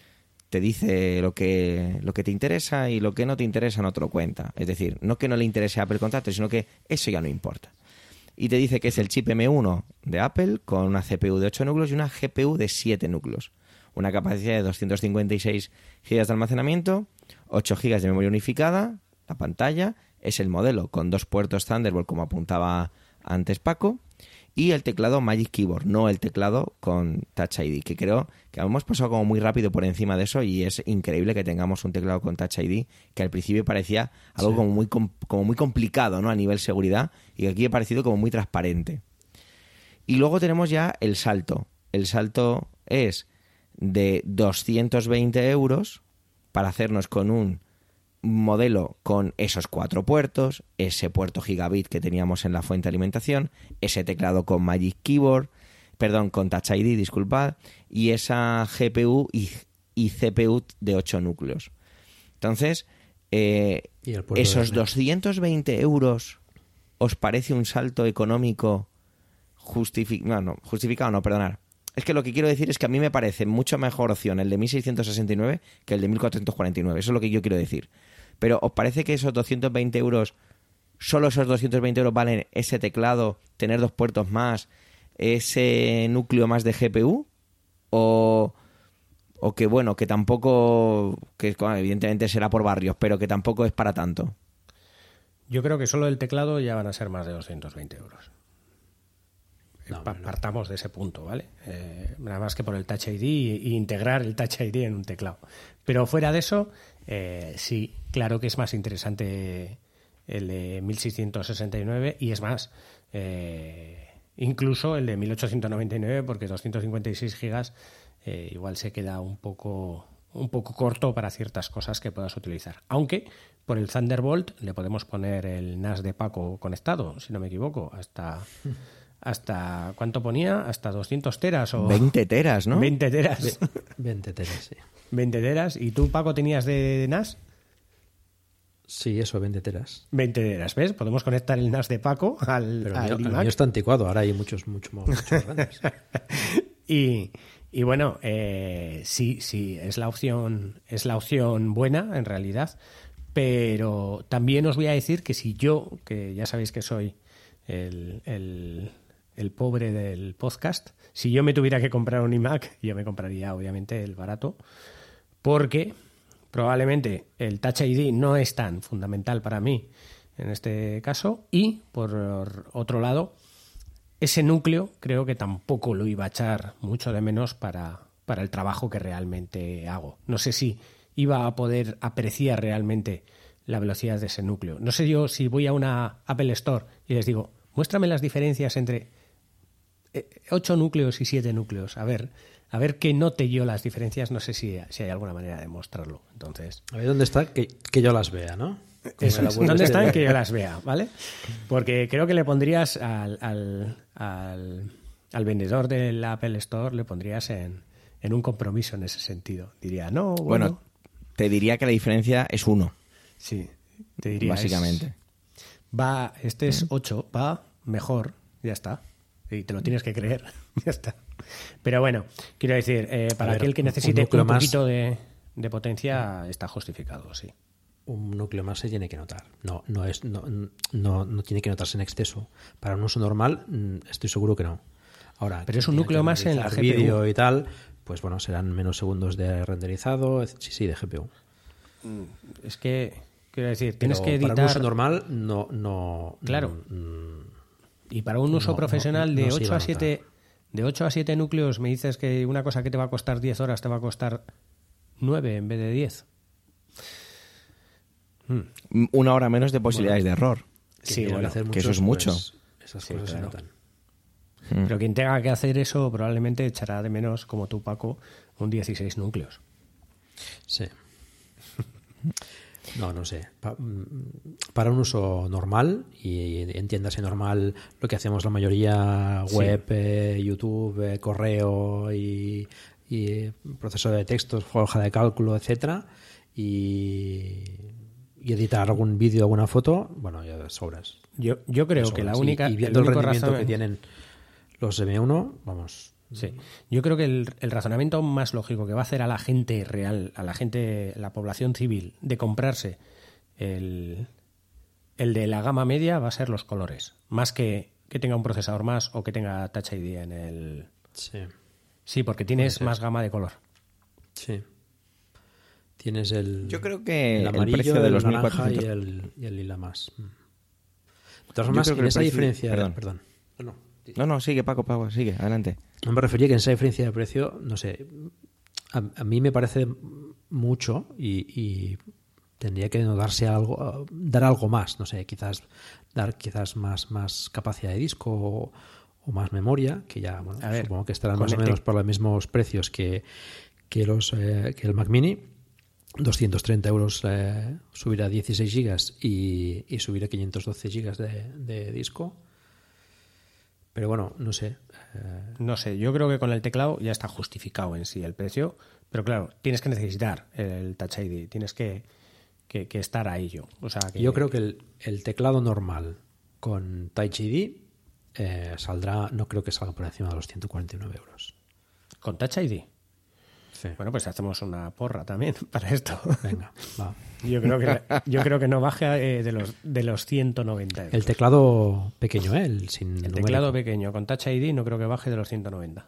te dice lo que, lo que te interesa y lo que no te interesa no te lo cuenta. Es decir, no que no le interese a Apple contrato, sino que eso ya no importa. Y te dice que es el chip M1 de Apple con una CPU de 8 núcleos y una GPU de 7 núcleos. Una capacidad de 256 GB de almacenamiento, 8 GB de memoria unificada, la pantalla, es el modelo con dos puertos Thunderbolt como apuntaba antes Paco, y el teclado Magic Keyboard, no el teclado con Touch ID, que creo que hemos pasado como muy rápido por encima de eso y es increíble que tengamos un teclado con Touch ID que al principio parecía algo como, muy, como muy complicado ¿no? a nivel seguridad y que aquí ha parecido como muy transparente. Y luego tenemos ya el salto. El salto es de 220 euros para hacernos con un modelo con esos cuatro puertos, ese puerto gigabit que teníamos en la fuente de alimentación, ese teclado con Magic Keyboard, perdón, con Touch ID, disculpad, y esa GPU y, CPU de 8 núcleos. Entonces, eh, esos 220 euros, ¿os parece un salto económico justificado? No, no, justificado, no, perdonar. Es que lo que quiero decir es que a mí me parece mucho mejor opción el de 1669 que el de 1449. Eso es lo que yo quiero decir. Pero ¿os parece que esos 220 euros, solo esos 220 euros valen ese teclado, tener dos puertos más, ese núcleo más de GPU? ¿O, o que bueno, que tampoco, que evidentemente será por barrios, pero que tampoco es para tanto? Yo creo que solo el teclado ya van a ser más de 220 euros. Partamos de ese punto, ¿vale? Eh, nada más que por el Touch ID e integrar el Touch ID en un teclado. Pero fuera de eso, eh, sí, claro que es más interesante el de 1669 y es más, eh, incluso el de 1899 porque 256 gigas eh, igual se queda un poco un poco corto para ciertas cosas que puedas utilizar. Aunque por el Thunderbolt le podemos poner el NAS de Paco conectado, si no me equivoco, hasta <laughs> hasta ¿cuánto ponía? Hasta 200 teras o 20 teras, ¿no? 20 teras. 20 teras, sí. <laughs> 20 teras. ¿Y tú, Paco, tenías de NAS? Sí, eso, 20 teras. 20 teras, ¿ves? Podemos conectar el NAS de Paco al, Pero al el mío, el iMac. mío está anticuado, ahora hay muchos, muchos, muchos grandes. <laughs> Y, y bueno, eh, sí, sí, es la opción, es la opción buena en realidad. Pero también os voy a decir que si yo, que ya sabéis que soy el, el- el pobre del podcast, si yo me tuviera que comprar un iMac, yo me compraría obviamente el barato, porque probablemente el Touch ID no es tan fundamental para mí en este caso y por otro lado ese núcleo creo que tampoco lo iba a echar mucho de menos para, para el trabajo que realmente hago. No sé si iba a poder apreciar realmente la velocidad de ese núcleo. No sé yo si voy a una Apple Store y les digo, muéstrame las diferencias entre eh, ocho núcleos y siete núcleos. A ver, a ver qué note yo las diferencias. No sé si, si hay alguna manera de mostrarlo. Entonces, A ver dónde está, que, que yo las vea, ¿no? Eso ¿Dónde están? Que yo las vea, ¿vale? Porque creo que le pondrías al, al, al, al vendedor del Apple Store, le pondrías en, en un compromiso en ese sentido. Diría, no, bueno, Bueno, te diría que la diferencia es uno, sí, te diría. es- básicamente. va, este es 8, va mejor, ya está. Y te lo tienes que creer, <laughs> ya está. Pero bueno, quiero decir, eh, para ver, aquel que un necesite un, más- poquito de, de potencia, está justificado, sí. un núcleo más se tiene que notar. No, no es, no, no, no tiene que notarse en exceso. Para un uso normal, mm, estoy seguro que no. Ahora, Pero es un núcleo más en la GPU. vídeo y tal, pues bueno, serán menos segundos de renderizado. Sí, sí, de GPU. Es que, quiero decir, tienes Pero que editar... Para un uso normal, no. no Claro. mm, Y para un uso No, profesional de no se 8 iba a a 7 de 8 a 7 núcleos me dices que una cosa que te va a costar 10 horas te va a costar 9 en vez de 10. M- Una hora menos de posibilidades de error. que Sí, bueno, hacer que eso es mucho. pues, esas Sí, cosas claro. se notan. Pero quien tenga que hacer eso probablemente echará de menos, como tú, Paco, un 16 núcleos. Sí. <laughs> No, no sé. Mm, para un uso normal, y entiéndase normal lo que hacemos la mayoría, Sí. web, eh, YouTube, eh, correo y, y proceso de textos, hoja de cálculo, etcétera, y, y editar algún vídeo, alguna foto, bueno, ya sobras. Yo, yo creo que la. Y- única. y, viendo el, rendimiento razón- que tienen los M1, vamos. Sí. Yo creo que el, el razonamiento más lógico que va a hacer a la gente real, a la gente, la población civil, de comprarse el, el de la gama media va a ser los colores. Más que que tenga un procesador más o que tenga Touch ID en el. Sí. Sí, porque tienes más gama de color. Sí. Tienes el. Yo creo que el el amarillo, precio de el los naranja 1400 y el, y el lila más. Mm. De todas formas, en el esa precio- diferencia. perdón. Perdón. No, no. No, no, sigue Paco, Paco, sigue, adelante. No me refería que en esa diferencia de precio, no sé, a, a mí me parece mucho y, y tendría que darse algo, dar algo más, no sé, quizás dar quizás más, más capacidad de disco o, o más memoria, que ya, bueno, ver, supongo que estarán más o menos por los mismos precios que, que los eh, que el Mac Mini. 230 euros eh, subir a 16 gigas y, y subir a 512 gigas de, de disco. Pero bueno, no sé. eh, No sé, yo creo que con el teclado ya está justificado en sí el precio, pero claro, tienes que necesitar el Touch ID, tienes que, que, que estar a ello. O sea, que, Yo creo que el, el teclado normal con Touch ID eh, saldrá, no creo que salga por encima de los 149 euros. con Touch ID. Sí. Bueno, pues hacemos una porra también <laughs> para esto. Venga, va. Yo creo que, yo creo que no baja eh, de, los, de los 190 euros. El teclado pequeño, ¿eh? El, sin El numérico. teclado pequeño con Touch ID no creo que baje de los 190.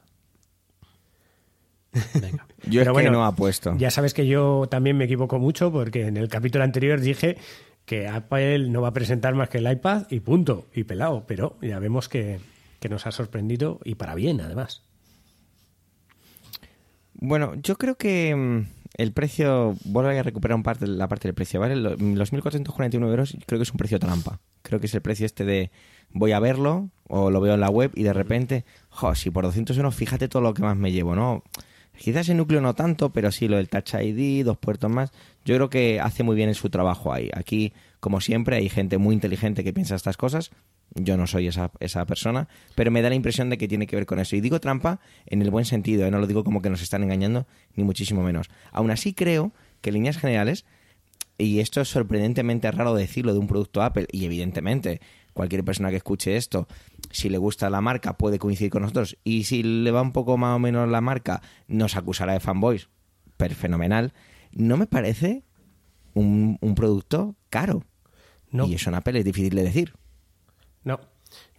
Venga. <laughs> Yo es Pero que bueno, no apuesto. Ya sabes que yo también me equivoco mucho porque en el capítulo anterior dije que Apple no va a presentar más que el iPad y punto, y pelado, pero ya vemos que, que nos ha sorprendido y para bien además. Bueno, yo creo que mm, el precio, vuelvo a recuperar un parte, la parte del precio, ¿vale? Lo- Los 1.441 euros creo que es un precio trampa. Creo que es el precio este de voy a verlo o lo veo en la web y de repente, jo, si por 200 euros, fíjate todo lo que más me llevo, ¿no? Quizás el núcleo no tanto, pero sí lo del Touch ID, dos puertos más. Yo creo que hace muy bien su trabajo ahí. Aquí, como siempre, hay gente muy inteligente que piensa estas cosas. Yo no soy esa, esa persona, pero me da la impresión de que tiene que ver con eso. Y digo trampa en el buen sentido, ¿eh? no lo digo como que nos están engañando, ni muchísimo menos. Aún así creo que en líneas generales, y esto es sorprendentemente raro decirlo de un producto Apple, y evidentemente cualquier persona que escuche esto, si le gusta la marca, puede coincidir con nosotros, y si le va un poco más o menos la marca, nos acusará de fanboys, pero fenomenal. No me parece un, un producto caro. No. Y eso en Apple es difícil de decir. No,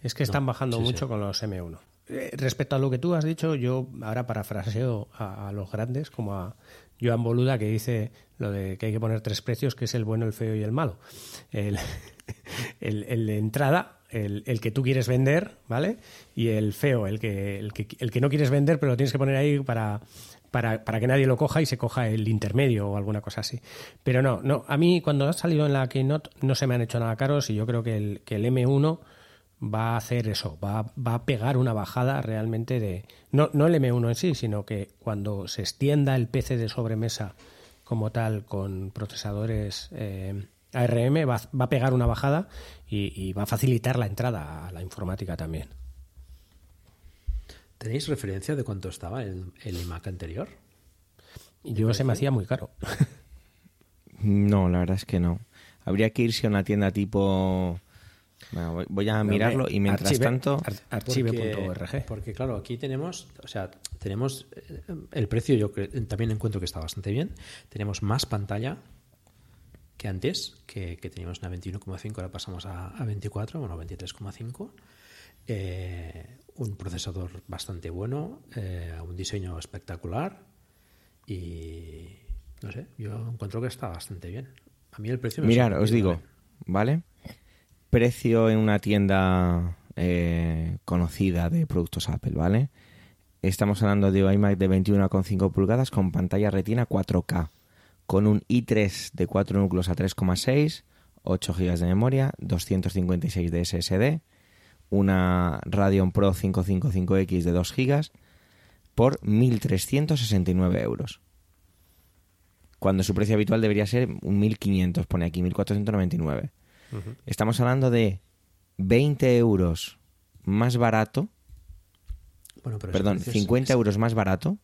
es que están No, bajando sí, mucho sí. con los M1. Eh, respecto a lo que tú has dicho, yo ahora parafraseo a, a los grandes, como a Joan Boluda, que dice lo de que hay que poner tres precios, que es el bueno, el feo y el malo. El, <laughs> el- el de entrada, el, el que tú quieres vender, ¿vale? Y el feo, el que, el que, el que no quieres vender, pero lo tienes que poner ahí para, para, para que nadie lo coja y se coja el intermedio o alguna cosa así. Pero no, no, a mí cuando ha salido en la Keynote no se me han hecho nada caros y yo creo que el, que el M1 va a hacer eso, va, va a pegar una bajada realmente de... No, no el M1 en sí, sino que cuando se extienda el PC de sobremesa como tal con procesadores eh, ARM va, va a pegar una bajada y, y va a facilitar la entrada a la informática también. ¿Tenéis referencia de cuánto estaba el, el iMac anterior? Y yo se me hacía muy caro. <laughs> No, la verdad es que no. Habría que irse a una tienda tipo... Bueno, voy- voy a mirarlo y mientras Archive- tanto... ar- Archive.org. Porque, claro, aquí tenemos, o sea, tenemos eh, el precio, yo también encuentro que está bastante bien. Tenemos más pantalla que antes, que, que teníamos una 21,5, ahora pasamos a, a 24, bueno, 23,5. Eh, un procesador bastante bueno, eh, un diseño espectacular y no sé, yo encuentro que está bastante bien. A mí el precio me Mirar, os digo. ¿vale? Precio en una tienda eh, conocida de productos Apple, ¿vale? Estamos hablando de un iMac de 21,5 pulgadas con pantalla retina 4K, con un i3 de 4 núcleos a 3,6, 8 GB de memoria, 256 de SSD, una Radeon Pro 555X de 2 GB por 1.369 euros. Cuando su precio habitual debería ser un 1.500, pone aquí 1.499. Estamos hablando de 20 euros más barato, Bueno, pero perdón, precio es- 50 es- euros más barato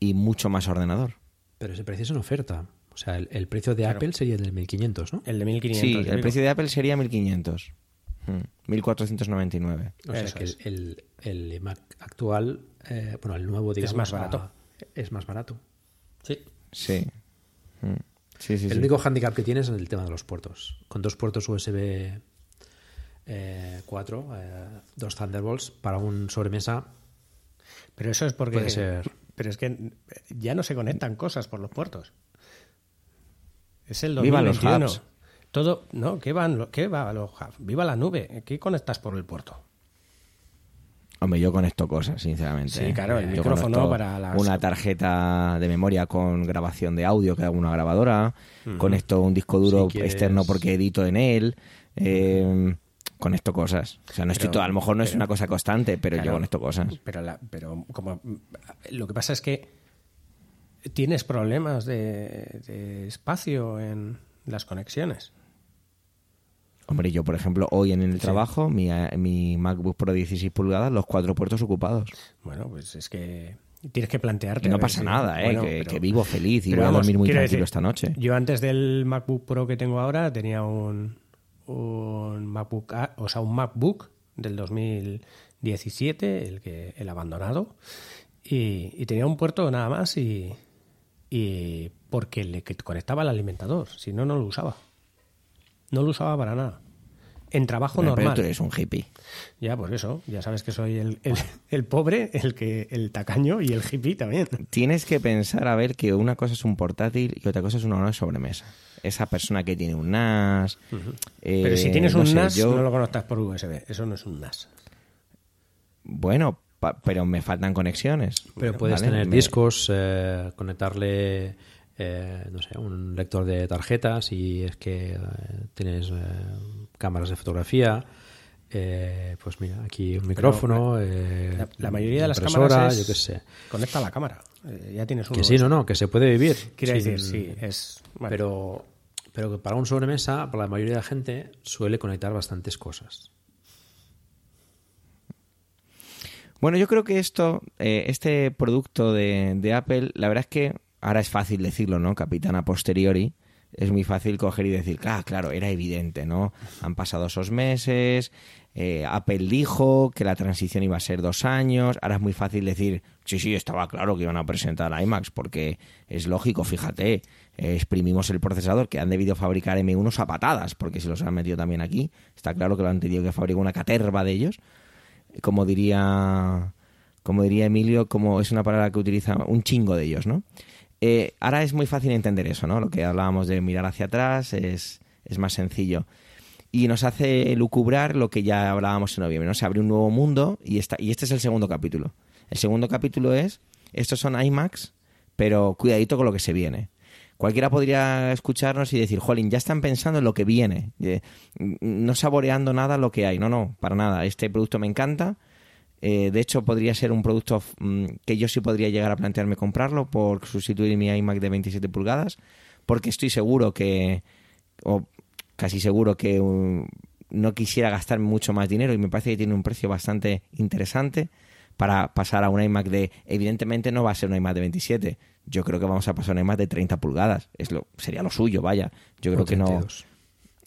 y mucho más ordenador. Pero ese precio es una oferta. O sea, el, el precio de Apple sería el del 1500, ¿no? El de 1500. Sí, el precio de Apple sería 1.500. Mm, 1.499. O sea, Eso que es. el, el, Mac actual, eh, bueno, el nuevo, digamos, más a- barato. es más barato. Sí. Sí. Mm, Sí, sí, el sí. único handicap que tienes es el tema de los puertos. Con dos puertos USB eh, 4, eh, dos Thunderbolts, para un sobremesa Pero eso es porque. Puede ser. Pero es que ya no se conectan cosas por los puertos. Es el Viva los 2021. hubs. Todo, no, ¿qué van, qué va los hubs? Viva la nube. ¿Qué conectas por el puerto? Hombre, yo conecto cosas, sinceramente. Sí, ¿eh? claro, el Yo micrófono para las- Una tarjeta de memoria con grabación de audio que hago una grabadora. Conecto un disco duro Si quieres- externo porque edito en él. eh, conecto cosas. O sea, no estoy Pero- todo, a lo mejor no es una cosa constante, pero yo Claro. conecto cosas. Pero, la- pero como lo que pasa es que tienes problemas de, de espacio en las conexiones. Hombre, yo, por ejemplo, hoy en el trabajo, mi, eh, mi MacBook Pro 16 pulgadas, los cuatro puertos ocupados. Bueno, pues es que tienes que plantearte. No pasa si- nada, ¿eh? Bueno, que, pero- que vivo feliz y pero voy a dormir muy tranquilo decir, esta noche. Yo antes del MacBook Pro que tengo ahora tenía un, un MacBook, o sea, un MacBook del 2017, el que el abandonado, y, y tenía un puerto nada más y, y porque le que- conectaba al alimentador, si no no lo usaba. No lo usaba para nada. En trabajo Pero normal. tú eres un hippie. Ya, por eso, ya sabes que soy el, el, el pobre, el que el tacaño y el hippie también. Tienes que pensar a ver que una cosa es un portátil y otra cosa es una sobremesa. Esa persona que tiene un NAS. eh, Pero si tienes no un sé, NAS, yo- no lo conectas por USB. Eso no es un NAS. Bueno, pa- pero me faltan conexiones. Pero puedes ¿vale? tener Me- discos, eh, conectarle, eh, no sé, un lector de tarjetas y es que eh, tienes eh, cámaras de fotografía. eh, pues mira, aquí un micrófono. eh, La, la mayoría de las cámaras es, yo qué sé. conecta la cámara. Eh, ya tienes uno. Que sí, no, no, que se puede vivir. Quiere sin- decir, sí, es... bueno, Pero, pero que para un sobremesa, para la mayoría de la gente, suele conectar bastantes cosas. Bueno, yo creo que esto, eh, este producto de, de Apple, la verdad es que ahora es fácil decirlo, ¿no? Capitán a posteriori. Es muy fácil coger y decir, ah, claro, era evidente, ¿no? Han pasado esos meses, eh, Apple dijo que la transición iba a ser dos años, ahora es muy fácil decir, sí, sí, estaba claro que iban a presentar iMacs, porque es lógico, fíjate, eh, exprimimos el procesador, que han debido fabricar M1 a patadas, porque si los han metido también aquí, está claro que lo han tenido que fabricar una caterva de ellos como diría como diría Emilio, como es una palabra que utiliza un chingo de ellos, ¿no? Eh, ahora es muy fácil entender eso, ¿no? Lo que hablábamos de mirar hacia atrás es, es más sencillo. Y nos hace lucubrar lo que ya hablábamos en noviembre, ¿no? Se abre un nuevo mundo y, esta, y este es el segundo capítulo. El segundo capítulo es, estos son iMacs, pero cuidadito con lo que se viene. Cualquiera podría escucharnos y decir, jolín, ya están pensando en lo que viene, eh, no saboreando nada lo que hay. No, no, para nada. Este producto me encanta. Eh, de hecho, podría ser un producto mm, que yo sí podría llegar a plantearme comprarlo por sustituir mi iMac de 27 pulgadas, porque estoy seguro que, o casi seguro que um, no quisiera gastar mucho más dinero y me parece que tiene un precio bastante interesante para pasar a un iMac de, evidentemente no va a ser un iMac de 27, yo creo que vamos a pasar a un iMac de 30 pulgadas, es lo, sería lo suyo, vaya, yo creo O que no 32.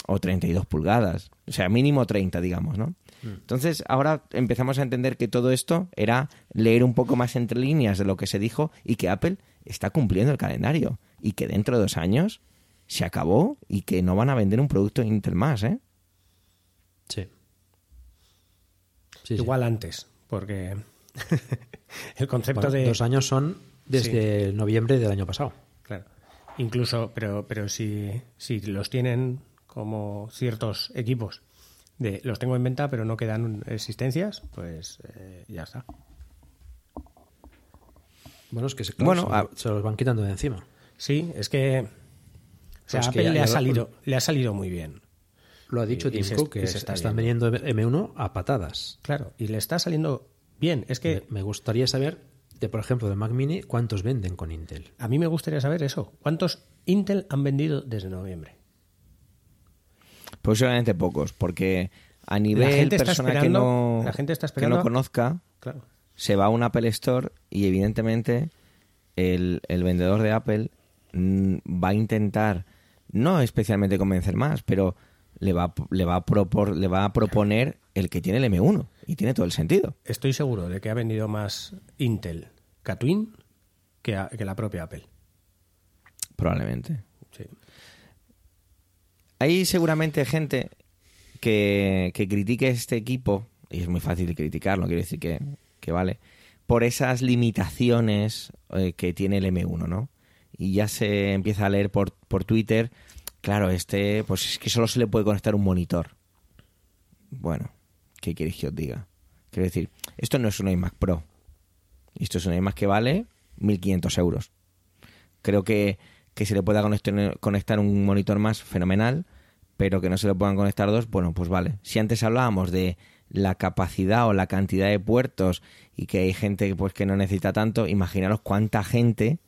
o 32 pulgadas. O sea, mínimo 30, digamos, ¿no? Entonces, ahora empezamos a entender que todo esto era leer un poco más entre líneas de lo que se dijo y que Apple está cumpliendo el calendario y que dentro de dos años se acabó y que no van a vender un producto Intel más, ¿eh? Sí. Sí, sí. Igual antes, porque <laughs> el concepto Bueno, de... Dos años son desde noviembre del año pasado. Claro. Incluso, pero, pero si, si los tienen como ciertos equipos, de los tengo en venta pero no quedan existencias, pues eh, ya está. Bueno, es que se, Bueno, claro, a- se, se los van quitando de encima. Sí, es que... O sea, Pues que Apple ya- le, ha lo- salido, le ha salido muy bien. Lo ha dicho Y- Tim Cook, que se está están viendo. vendiendo M1 a patadas. Claro, y le está saliendo bien. Es que Me me gustaría saber, de por ejemplo, del Mac Mini, cuántos venden con Intel. a mí me gustaría saber eso. ¿Cuántos Intel han vendido desde noviembre? Posiblemente pocos, porque a nivel gente está persona que no, la gente está que no conozca, Claro. se va a un Apple Store y evidentemente el, el vendedor de Apple mm, va a intentar, no especialmente convencer más, pero le va, a- le, va a propor- le va a proponer el que tiene el M1 y tiene todo el sentido. Estoy seguro de que ha vendido más Intel Catwin que, a- que la propia Apple. Probablemente. Hay seguramente gente que, que critique este equipo, y es muy fácil criticarlo, quiero decir que, que vale, por esas limitaciones eh, que tiene el M1, ¿no? Y ya se empieza a leer por, por Twitter, claro, este, pues es que solo se le puede conectar un monitor. Bueno, ¿qué queréis que os diga? Quiero decir, esto no es un iMac Pro. Esto es un iMac que vale 1.500 euros. Creo que, que se le pueda conectar, un monitor más fenomenal, pero que no se le puedan conectar dos, bueno, pues vale. Si antes hablábamos de la capacidad o la cantidad de puertos y que hay gente pues que no necesita tanto, imaginaros cuánta gente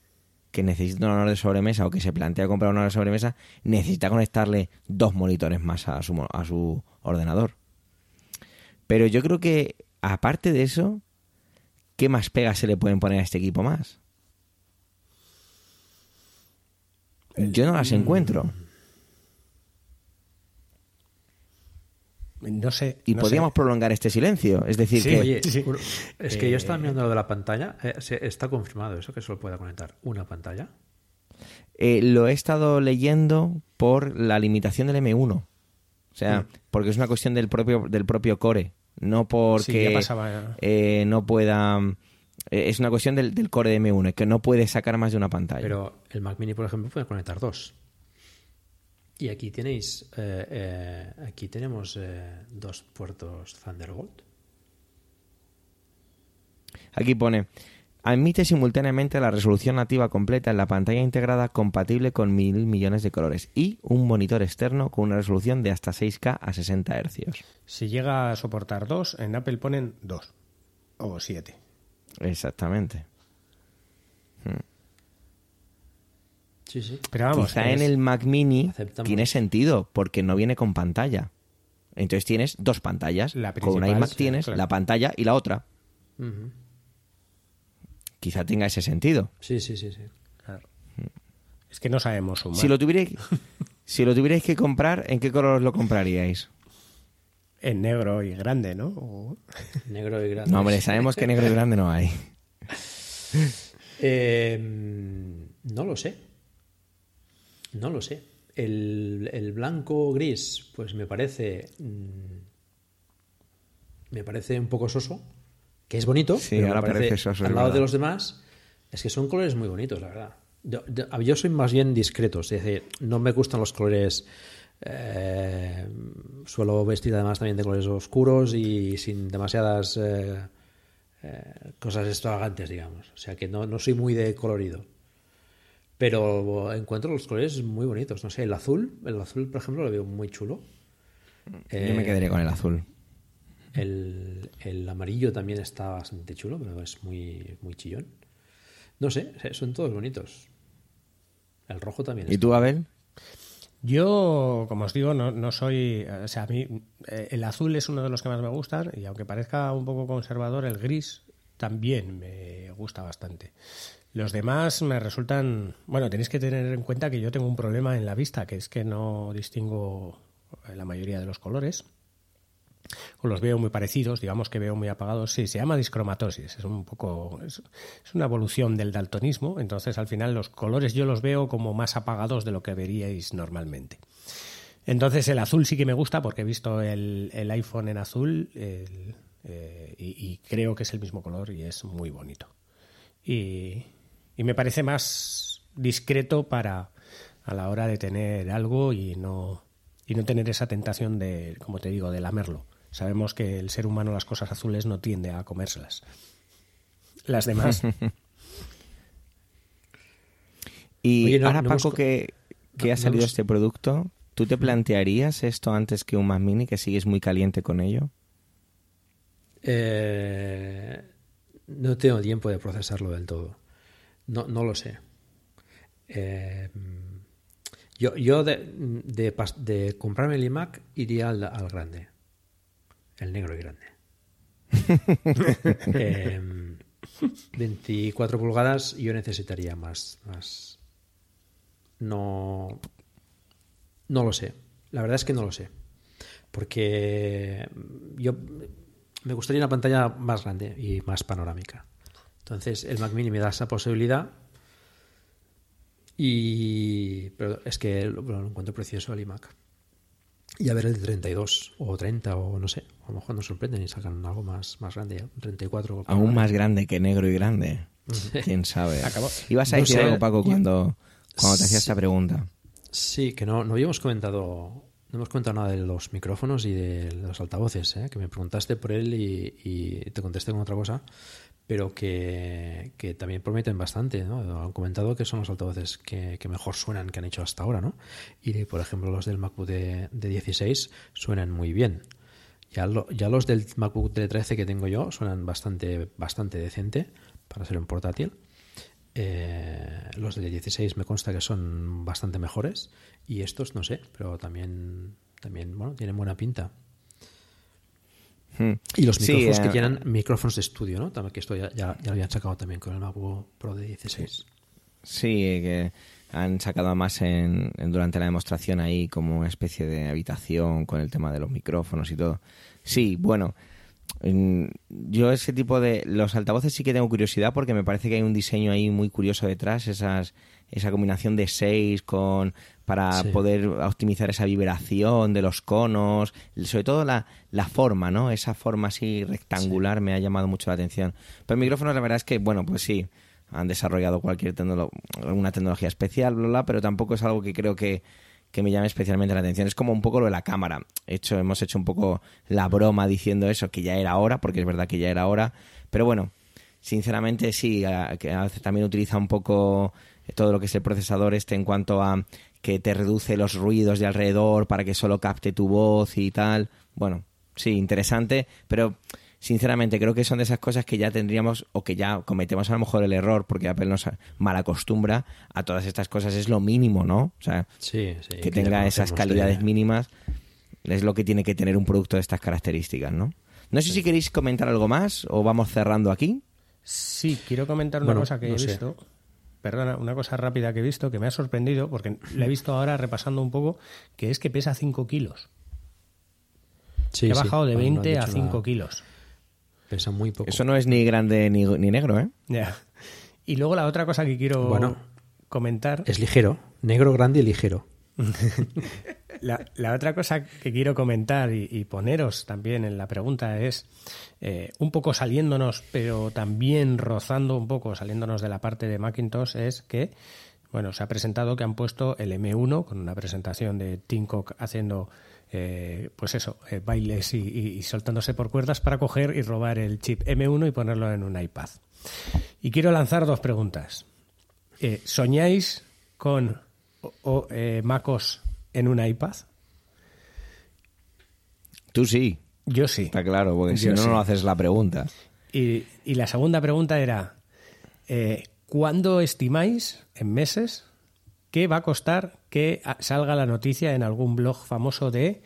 que necesita un honor de sobremesa o que se plantea comprar un honor de sobremesa necesita conectarle dos monitores más a su, a su ordenador. Pero yo creo que, aparte de eso, ¿qué más pegas se le pueden poner a este equipo más? Yo no las encuentro. No sé. Y no podríamos sé. prolongar este silencio. Es decir, Sí, que Oye, sí. es que yo estaba mirando lo de la pantalla. eh, se- ¿Está confirmado eso que solo pueda conectar una pantalla? eh, lo he estado leyendo por la limitación del M1. O sea, porque es una cuestión del propio, del propio core. No Sí, porque ya pasaba. eh, no pueda... eh, es una cuestión del, del core de M1, que no puede sacar más de una pantalla. Pero el Mac Mini, por ejemplo, puede conectar dos. Y aquí tenéis, eh, eh, aquí tenemos eh, dos puertos Thunderbolt. Aquí pone, admite simultáneamente la resolución nativa completa en la pantalla integrada compatible con mil millones de colores y un monitor externo con una resolución de hasta 6K a 60 Hz. Si llega a soportar dos, en Apple ponen dos o siete. Exactamente. Sí, sí. Pero vamos, Quizá en el Mac Mini Aceptamos. tiene sentido porque no viene con pantalla. Entonces tienes dos pantallas. La con un principal, iMac sí, tienes claro. la pantalla y la otra. Quizá tenga ese sentido. Sí, sí, sí, sí. Claro. Es que no sabemos sumar. Si lo tuvierais, si lo tuvierais que comprar, ¿en qué color lo compraríais? En negro y grande, ¿no? O- Negro y grande. No, hombre, sabemos que negro y grande no hay. <laughs> Eh, no lo sé. No lo sé. El, el blanco gris, pues me parece. mm, Me parece un poco soso. Que es bonito. Sí, pero me ahora parece, parece soso, Al es lado de los demás, es que son colores muy bonitos, la verdad. Yo, yo- yo soy más bien discreto. Es decir, no me gustan los colores. Eh, suelo vestir además también de colores oscuros y sin demasiadas eh, eh, cosas extravagantes, digamos. O sea que no, no soy muy de colorido. Pero encuentro los colores muy bonitos. No sé, el azul, el azul, por ejemplo, lo veo muy chulo. Yo me quedaría con el azul. El, el amarillo también está bastante chulo, pero es muy, muy chillón. No sé, son todos bonitos. El rojo también. ¿Y está. tú, Abel? Yo, como os digo, no, no soy. O sea, a mí eh, el azul es uno de los que más me gustan y aunque parezca un poco conservador, el gris también me gusta bastante. Los demás me resultan. Bueno, tenéis que tener en cuenta que yo tengo un problema en la vista, que es que no distingo la mayoría de los colores. Los veo muy parecidos, digamos que veo muy apagados. Sí, se llama discromatosis, es un poco. Es, una evolución del daltonismo. Entonces, al final, los colores yo los veo como más apagados de lo que veríais normalmente. Entonces, el azul sí que me gusta porque he visto el, iPhone en azul eh, y, y creo que es el mismo color y es muy bonito. Y, y me parece más discreto para a la hora de tener algo y no, y no tener esa tentación de, como te digo, de lamerlo. Sabemos que el ser humano las cosas azules no tiende a comérselas. Las demás. <laughs> Y Oye, no- ahora, no Paco, hemos- que, que no- ha no salido hemos- este producto, ¿tú te plantearías esto antes que un Mac Mini, que sigues muy caliente con ello? Eh, no tengo tiempo de procesarlo del todo. No, no lo sé. Eh, yo yo de, de, comprarme el iMac iría al, al grande. El negro y grande. <laughs> Eh, 24 pulgadas yo necesitaría más, más. No. No lo sé. La verdad es que no lo sé. Porque yo me gustaría una pantalla más grande y más panorámica. Entonces el Mac Mini me da esa posibilidad. Y pero es que lo, lo encuentro precioso el iMac. Y a ver el de 32 o 30 o no sé. A lo mejor nos sorprenden y sacan algo más, más grande. ya, un 34. Aún más grande que negro y grande. ¿Quién sabe? <laughs> Acabó. Ibas a No decir sé. algo, Paco, cuando, cuando te hacía Sí. esta pregunta. Sí, que no, no habíamos comentado, no hemos comentado nada de los micrófonos y de los altavoces, ¿eh? que me preguntaste por él y, y te contesté con otra cosa, pero que, que también prometen bastante, ¿no? Han comentado que son los altavoces que, que mejor suenan que han hecho hasta ahora, ¿no? Y por ejemplo los del MacBook de, de 16 suenan muy bien. Ya, lo- ya los del MacBook de 13 que tengo yo suenan bastante, bastante decente para ser un portátil. Eh, los de 16 me consta que son bastante mejores y estos no sé, pero también, también bueno, tienen buena pinta. Hmm. Y los Sí, micrófonos que eh, tienen micrófonos de estudio, ¿no? También que esto ya, ya, ya lo habían sacado también con el MacBook Pro de 16. Sí, que han sacado más en, en- durante la demostración ahí como una especie de habitación con el tema de los micrófonos y todo. Sí, bueno, yo ese tipo de... Los altavoces sí que tengo curiosidad porque me parece que hay un diseño ahí muy curioso detrás, esas esa combinación de seis con para Sí. poder optimizar esa vibración de los conos, sobre todo la, la forma, ¿no? Esa forma así rectangular me ha llamado mucho la atención. Pero el micrófono la verdad es que, bueno, pues sí, han desarrollado cualquier tecnolo- alguna tecnología especial, bla, bla, pero tampoco es algo que creo que, que me llame especialmente la atención. Es como un poco lo de la cámara. Hecho, hemos hecho un poco la broma diciendo eso, que ya era hora, porque es verdad que ya era hora. Pero bueno, sinceramente sí, a- que también utiliza un poco todo lo que es el procesador este en cuanto a que te reduce los ruidos de alrededor para que solo capte tu voz y tal. Bueno, sí, interesante, pero sinceramente creo que son de esas cosas que ya tendríamos o que ya cometemos a lo mejor el error porque Apple nos malacostumbra a todas estas cosas. Es lo mínimo, ¿no? O sea, Sí, sí. que tenga esas calidades de- mínimas es lo que tiene que tener un producto de estas características, ¿no? No sé si queréis comentar algo más o vamos cerrando aquí. Sí, quiero comentar una Bueno, cosa que no he sé. Perdona, una cosa rápida que he visto que me ha sorprendido porque la he visto ahora repasando un poco, que es que pesa 5 kilos. Sí, que ha sí. bajado de Bueno, no han 20 a dicho 5 nada. kilos. Pesa muy poco. Eso no es ni grande ni, ni negro, ¿eh? Ya. Y luego la otra cosa que quiero Bueno. comentar. Es ligero. Negro, grande y ligero. <laughs> La, otra cosa que quiero comentar y, poneros también en la pregunta es, eh, un poco saliéndonos, pero también rozando un poco, saliéndonos de la parte de Macintosh, es que, bueno, se ha presentado que han puesto el M1 con una presentación de Tim Cook haciendo, eh, pues eso, eh, bailes y, soltándose por cuerdas para coger y robar el chip M1 y ponerlo en un iPad. Y quiero lanzar dos preguntas. ¿Soñáis con o- eh, MacOS en un iPad? Tú sí, Yo sí. está claro, porque si Yo no, sí. no haces la pregunta. Y, y la segunda pregunta era, eh, ¿cuándo estimáis, en meses, que va a costar que salga la noticia en algún blog famoso de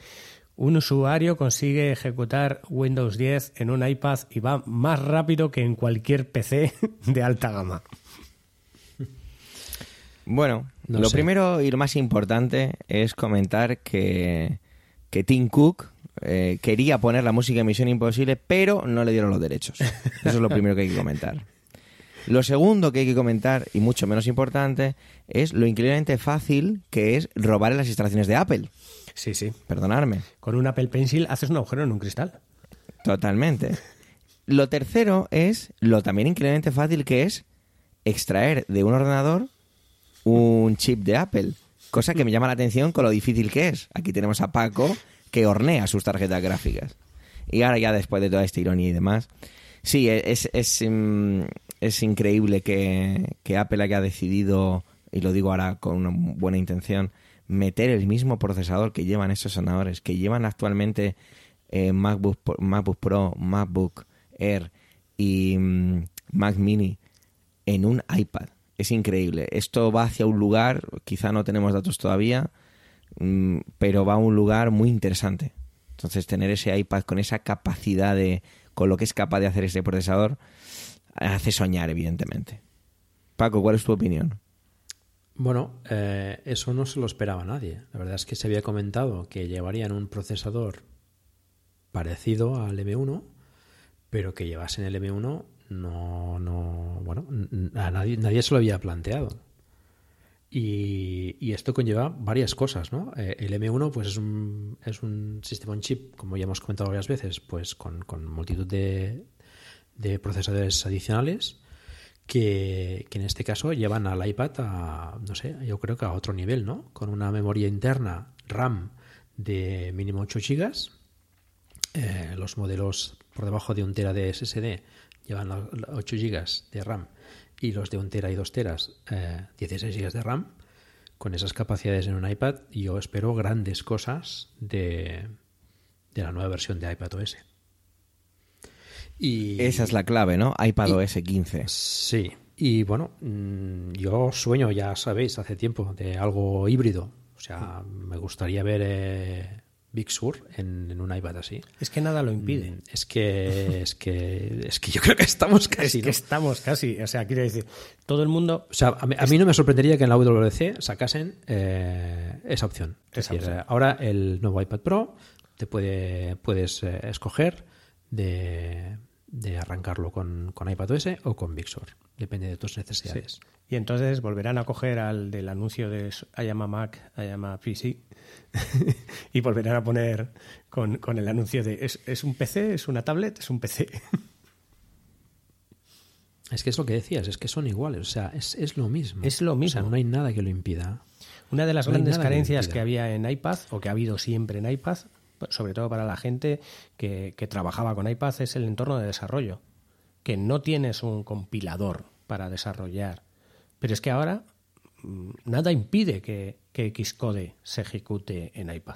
un usuario consigue ejecutar Windows 10 en un iPad y va más rápido que en cualquier PC <laughs> de alta gama? Bueno, No lo sé. primero y lo más importante es comentar que, que Tim Cook eh, quería poner la música en Misión Imposible, pero no le dieron los derechos. <laughs> Eso es lo primero que hay que comentar. Lo segundo que hay que comentar, y mucho menos importante, es lo increíblemente fácil que es robar en las instalaciones de Apple. Sí, sí. Perdonadme. Con un Apple Pencil haces un agujero en un cristal. Totalmente. Lo tercero es lo también increíblemente fácil que es extraer de un ordenador un chip de Apple. Cosa que me llama la atención con lo difícil que es. Aquí tenemos a Paco que hornea sus tarjetas gráficas. Y ahora ya después de toda esta ironía y demás. Sí, es, es, mm, es increíble que, que Apple haya decidido, y lo digo ahora con una buena intención, meter el mismo procesador que llevan estos ordenadores, que llevan actualmente eh, MacBook, MacBook Pro, MacBook Air y mm, Mac Mini en un iPad. Es increíble. Esto va hacia un lugar, quizá no tenemos datos todavía, mm, pero va a un lugar muy interesante. Entonces, tener ese iPad con esa capacidad de, con lo que es capaz de hacer este procesador, hace soñar, evidentemente. Paco, ¿cuál es tu opinión? Bueno, eh, eso no se lo esperaba nadie. La verdad es que se había comentado que llevarían un procesador parecido al M1, pero que llevasen el M1 no, no, bueno, a nadie, nadie se lo había planteado. Y, esto conlleva varias cosas, ¿no? Eh, el M1 pues es un, es un sistema on chip, como ya hemos comentado varias veces, pues con, multitud de, de procesadores adicionales que, que en este caso llevan al iPad a, no sé, yo creo que a otro nivel, ¿no? Con una memoria interna RAM de mínimo 8 GB. Eh, los modelos por debajo de un tera de SSD llevan los 8 GB de RAM y los de un tera y 2 teras eh, 16 GB de RAM. Con esas capacidades en un iPad, yo espero grandes cosas de, de la nueva versión de iPad OS. Y, Esa es la clave, ¿no? iPad OS 15. Sí, y bueno, mm, yo sueño, ya sabéis, hace tiempo, de algo híbrido. O sea, me gustaría ver eh, Big Sur en, en un iPad así. Es que nada lo impide. Mm, Es que, es que, es que yo creo que estamos casi. es que ¿no? estamos casi, o sea, quiero decir, todo el mundo O sea, a mí, a mí no me sorprendería que en la WWDC sacasen eh, esa opción. Es decir, opción. ahora el nuevo iPad Pro te puede, puedes eh, escoger de, de arrancarlo con, con iPadOS o con Big Sur. Depende de tus necesidades. Y entonces volverán a coger al del anuncio de I am a Mac, I am a PC <laughs> y volverán a poner con, con el anuncio de ¿es, ¿es un PC? ¿Es una tablet? ¿Es un PC? Es que es lo que decías, es que son iguales, o sea, es, es lo mismo. Es lo O mismo. sea, no hay nada que lo impida. Una de las No grandes que carencias impida. que había en iPad, o que ha habido siempre en iPad, sobre todo para la gente que, que trabajaba con iPad, es el entorno de desarrollo. que no tienes un compilador para desarrollar. Pero es que ahora mm, nada impide que, que Xcode se ejecute en iPad.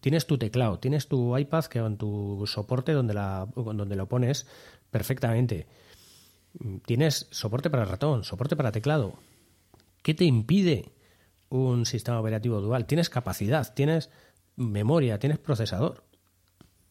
Tienes tu teclado, tienes tu iPad que con tu soporte donde, la, donde lo pones perfectamente. Tienes soporte para ratón, soporte para teclado. ¿Qué te impide un sistema operativo dual? Tienes capacidad, tienes memoria, tienes procesador.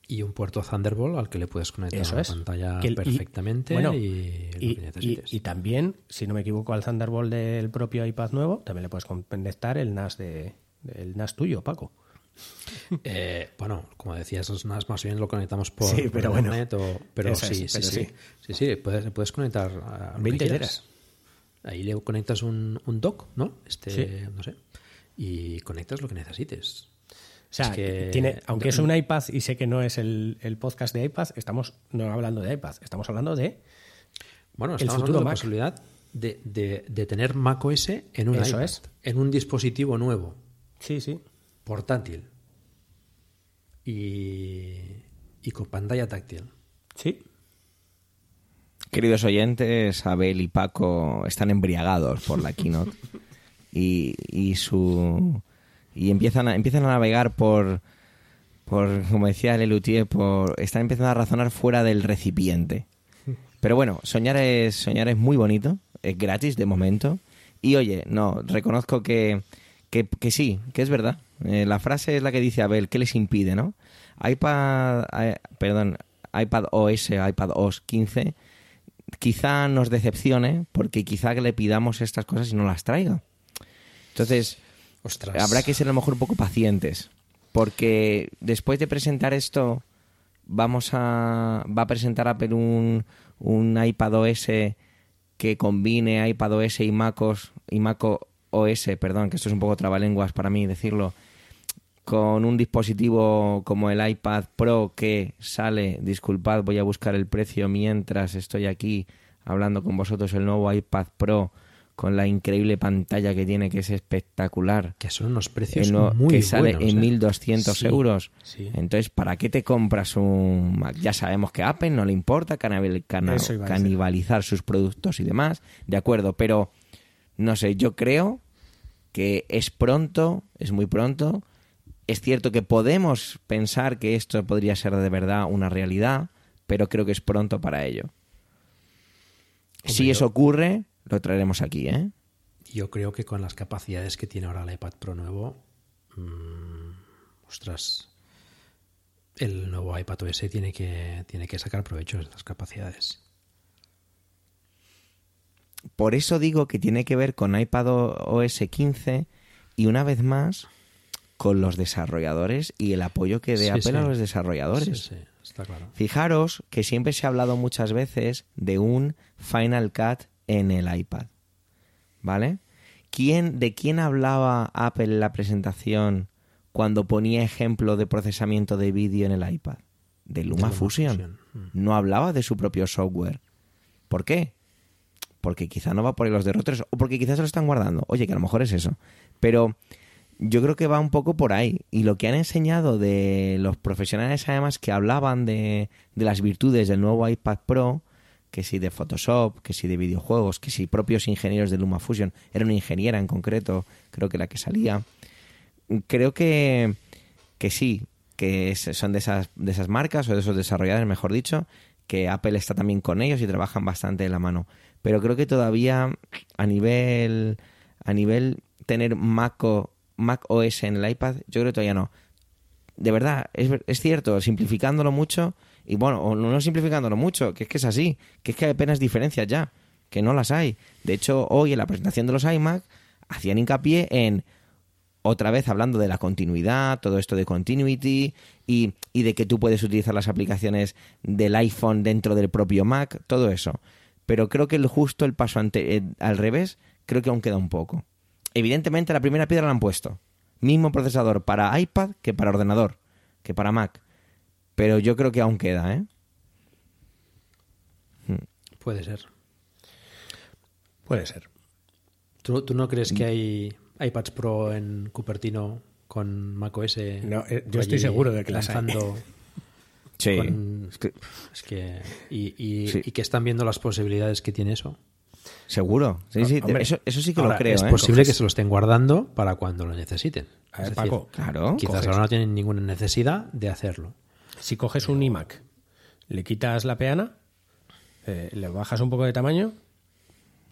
Y un puerto Thunderbolt al que le puedes conectar Eso la es. pantalla Que el- y- perfectamente y, bueno, lo Y, que y- necesites. y también, si no me equivoco, al Thunderbolt del propio iPad nuevo, también le puedes conectar el NAS de el NAS tuyo, Paco. <laughs> Eh, bueno, como decías, los NAS más bien lo conectamos por, Sí, por pero bueno. internet o- pero sí, es, sí, pero sí, sí. sí, sí, puedes, puedes conectar a lo que 20 quieras. Ahí le conectas un, un dock, ¿no? Este, no sé. Y conectas lo que necesites. O sea, Es que- tiene, aunque es un iPad y sé que no es el, el podcast de iPad, estamos no hablando de iPad, estamos hablando de Bueno, el estamos futuro hablando de la Mac. posibilidad de, de- de tener macOS en un Eso iPad, es. en un dispositivo nuevo, sí, sí, portátil y, y con pantalla táctil. sí. Queridos oyentes, Abel y Paco están embriagados por la keynote <laughs> y, y su y empiezan a, empiezan a navegar por por como decía Lelutier por están empezando a razonar fuera del recipiente. Pero bueno, soñar es soñar es muy bonito, es gratis de momento y oye, no, reconozco que que, que sí, que es verdad. Eh, la frase es la que dice Abel, ¿qué les impide, no? iPad, eh, perdón, iPad OS, iPad OS 15 quizá nos decepcione porque quizá que le pidamos estas cosas y no las traiga. Entonces, Habrá que ser a lo mejor un poco pacientes porque después de presentar esto vamos a va a presentar Apple un, un iPad OS que combine iPad OS y MacOS y Mac OS, perdón, que esto es un poco trabalenguas para mí decirlo, con un dispositivo como el iPad Pro que sale, disculpad, voy a buscar el precio mientras estoy aquí hablando con vosotros, el nuevo iPad Pro con la increíble pantalla que tiene, que es espectacular. Que son unos precios nuevo- muy que sale buenos, en ¿eh? 1200 Sí, euros. sí. Entonces, ¿para qué te compras un Mac? Ya sabemos que a Apple no le importa canibal- cana- canibalizar sus productos y demás, de acuerdo, pero no sé, yo creo que es pronto, es muy pronto. Es cierto que podemos pensar que esto podría ser de verdad una realidad, pero creo que es pronto para ello. si eso ocurre, lo traeremos aquí, ¿eh? Yo creo que con las capacidades que tiene ahora el iPad Pro nuevo, mm, ostras, el nuevo iPad OS tiene que, tiene que sacar provecho de estas capacidades. Por eso digo que tiene que ver con iPad OS 15 y una vez más con los desarrolladores y el apoyo que dé Sí, Apple sí. a los desarrolladores. Sí, sí, está claro. Fijaros que siempre se ha hablado muchas veces de un Final Cut en el iPad. ¿Vale? ¿Quién, ¿De quién hablaba Apple en la presentación cuando ponía ejemplo de procesamiento de vídeo en el iPad? De Luma, LumaFusion. Fusion. Mm. No hablaba de su propio software. ¿Por qué? Porque quizá no va por ahí los derroteros o porque quizás se lo están guardando. Oye, que a lo mejor es eso. Pero yo creo que va un poco por ahí. Y lo que han enseñado de los profesionales, además, que hablaban de, de las virtudes del nuevo iPad Pro, que si de Photoshop, que si de videojuegos, que si propios ingenieros de LumaFusion, era una ingeniera en concreto, creo que la que salía. Creo que, que sí, que son de esas, de esas marcas o de esos desarrolladores, mejor dicho, que Apple está también con ellos y trabajan bastante de la mano. Pero creo que todavía a nivel a nivel tener Mac, o- Mac OS en el iPad, yo creo que todavía no. De verdad, es, es cierto, simplificándolo mucho, y bueno, no simplificándolo mucho, que es que es así, que es que hay apenas diferencias ya, que no las hay. De hecho, hoy en la presentación de los iMac hacían hincapié en otra vez hablando de la continuidad, todo esto de continuity y, y de que tú puedes utilizar las aplicaciones del iPhone dentro del propio Mac, todo eso. Pero creo que el justo el paso ante, eh, al revés, creo que aún queda un poco. Evidentemente la primera piedra la han puesto. Mismo procesador para iPad que para ordenador, que para Mac. Pero yo creo que aún queda, ¿eh? Puede ser. Puede ser. ¿Tú, tú no crees que Mm. hay iPads Pro en Cupertino con macOS? No, eh, yo estoy seguro de que las hay. lanzando <laughs> Sí. con- Es que- es que y, y- Sí. y que están viendo las posibilidades que tiene eso. seguro. Sí, sí, Hombre, eso, eso sí que ahora, lo creo. es ¿eh? posible que se lo estén guardando para cuando lo necesiten. A ver, Es decir, Paco, Claro. quizás coges- ahora no tienen ninguna necesidad de hacerlo. Si coges un iMac, le quitas la peana, eh, le bajas un poco de tamaño,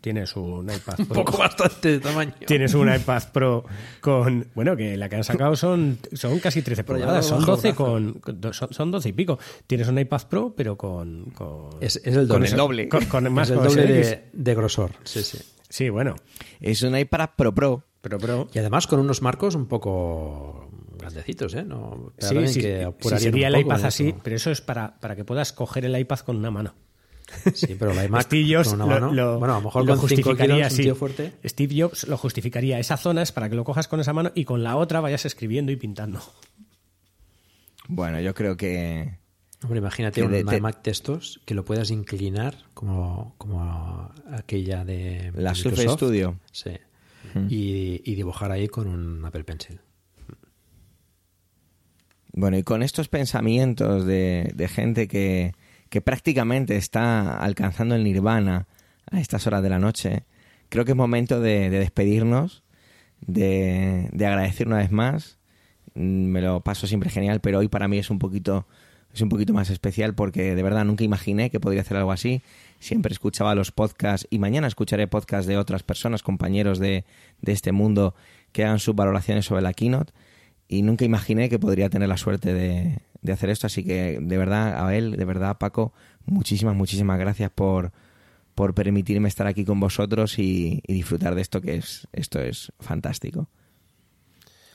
tienes un iPad <laughs> Pro. bastante de tamaño. Tienes un iPad Pro con. Bueno, que la que han sacado son, son casi 13 Pero ya pulgadas, son bajo 12, brazo. con, con- son, son 12 y pico. Tienes un iPad Pro, pero con. con Es, es el con doble. ese- doble. Con, con más es el con doble de, de grosor. Sí, sí. Sí, bueno. Es un iPad Pro Pro. Pero Pro. Y además con unos marcos un poco grandecitos, ¿eh? No, Sí, que sí, sería el iPad así, eso. pero eso es para, para que puedas coger el iPad con una mano. Sí, pero la <laughs> iMac Steve Jobs con una lo, mano. lo- bueno, a lo mejor lo con 5 justificaría así. fuerte. Steve Jobs lo justificaría. Esa zona es para que lo cojas con esa mano y con la otra vayas escribiendo y pintando. Bueno, yo creo que. Hombre, imagínate Que un de- de- iMac de estos que lo puedas inclinar como, como aquella de La Surface Microsoft. Studio. Sí. y, y dibujar ahí con un Apple Pencil. Bueno, y con estos pensamientos de, de gente que, que prácticamente está alcanzando el nirvana a estas horas de la noche, creo que es momento de, de despedirnos, de, de agradecer una vez más. Mm, Me lo paso siempre genial, pero hoy para mí es un poquito es un poquito más especial porque de verdad nunca imaginé que podría hacer algo así. Siempre escuchaba los podcasts y mañana escucharé podcasts de otras personas, compañeros de, de este mundo que hagan sus valoraciones sobre la keynote y nunca imaginé que podría tener la suerte de, de hacer esto. Así que de verdad, a él, de verdad, Paco, muchísimas, muchísimas gracias por, por permitirme estar aquí con vosotros y, y disfrutar de esto que es, esto es fantástico.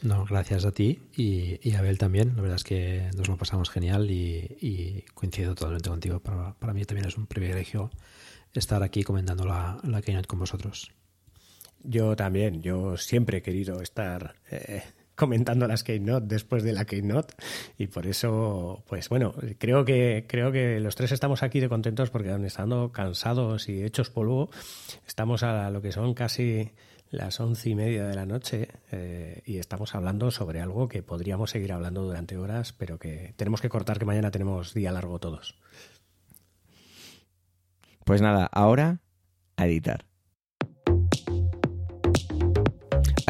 No, gracias a ti y, y a Abel también. La verdad es que nos lo pasamos genial y, y coincido totalmente contigo. Para, para mí también es un privilegio estar aquí comentando la, la Keynote con vosotros. Yo también, yo siempre he querido estar eh, comentando las Keynote después de la Keynote y por eso, pues bueno, creo que creo que los tres estamos aquí de contentos porque estando cansados y hechos polvo, estamos a lo que son casi las once y media de la noche eh, y estamos hablando sobre algo que podríamos seguir hablando durante horas, pero que tenemos que cortar que mañana tenemos día largo todos. Pues nada, ahora a editar.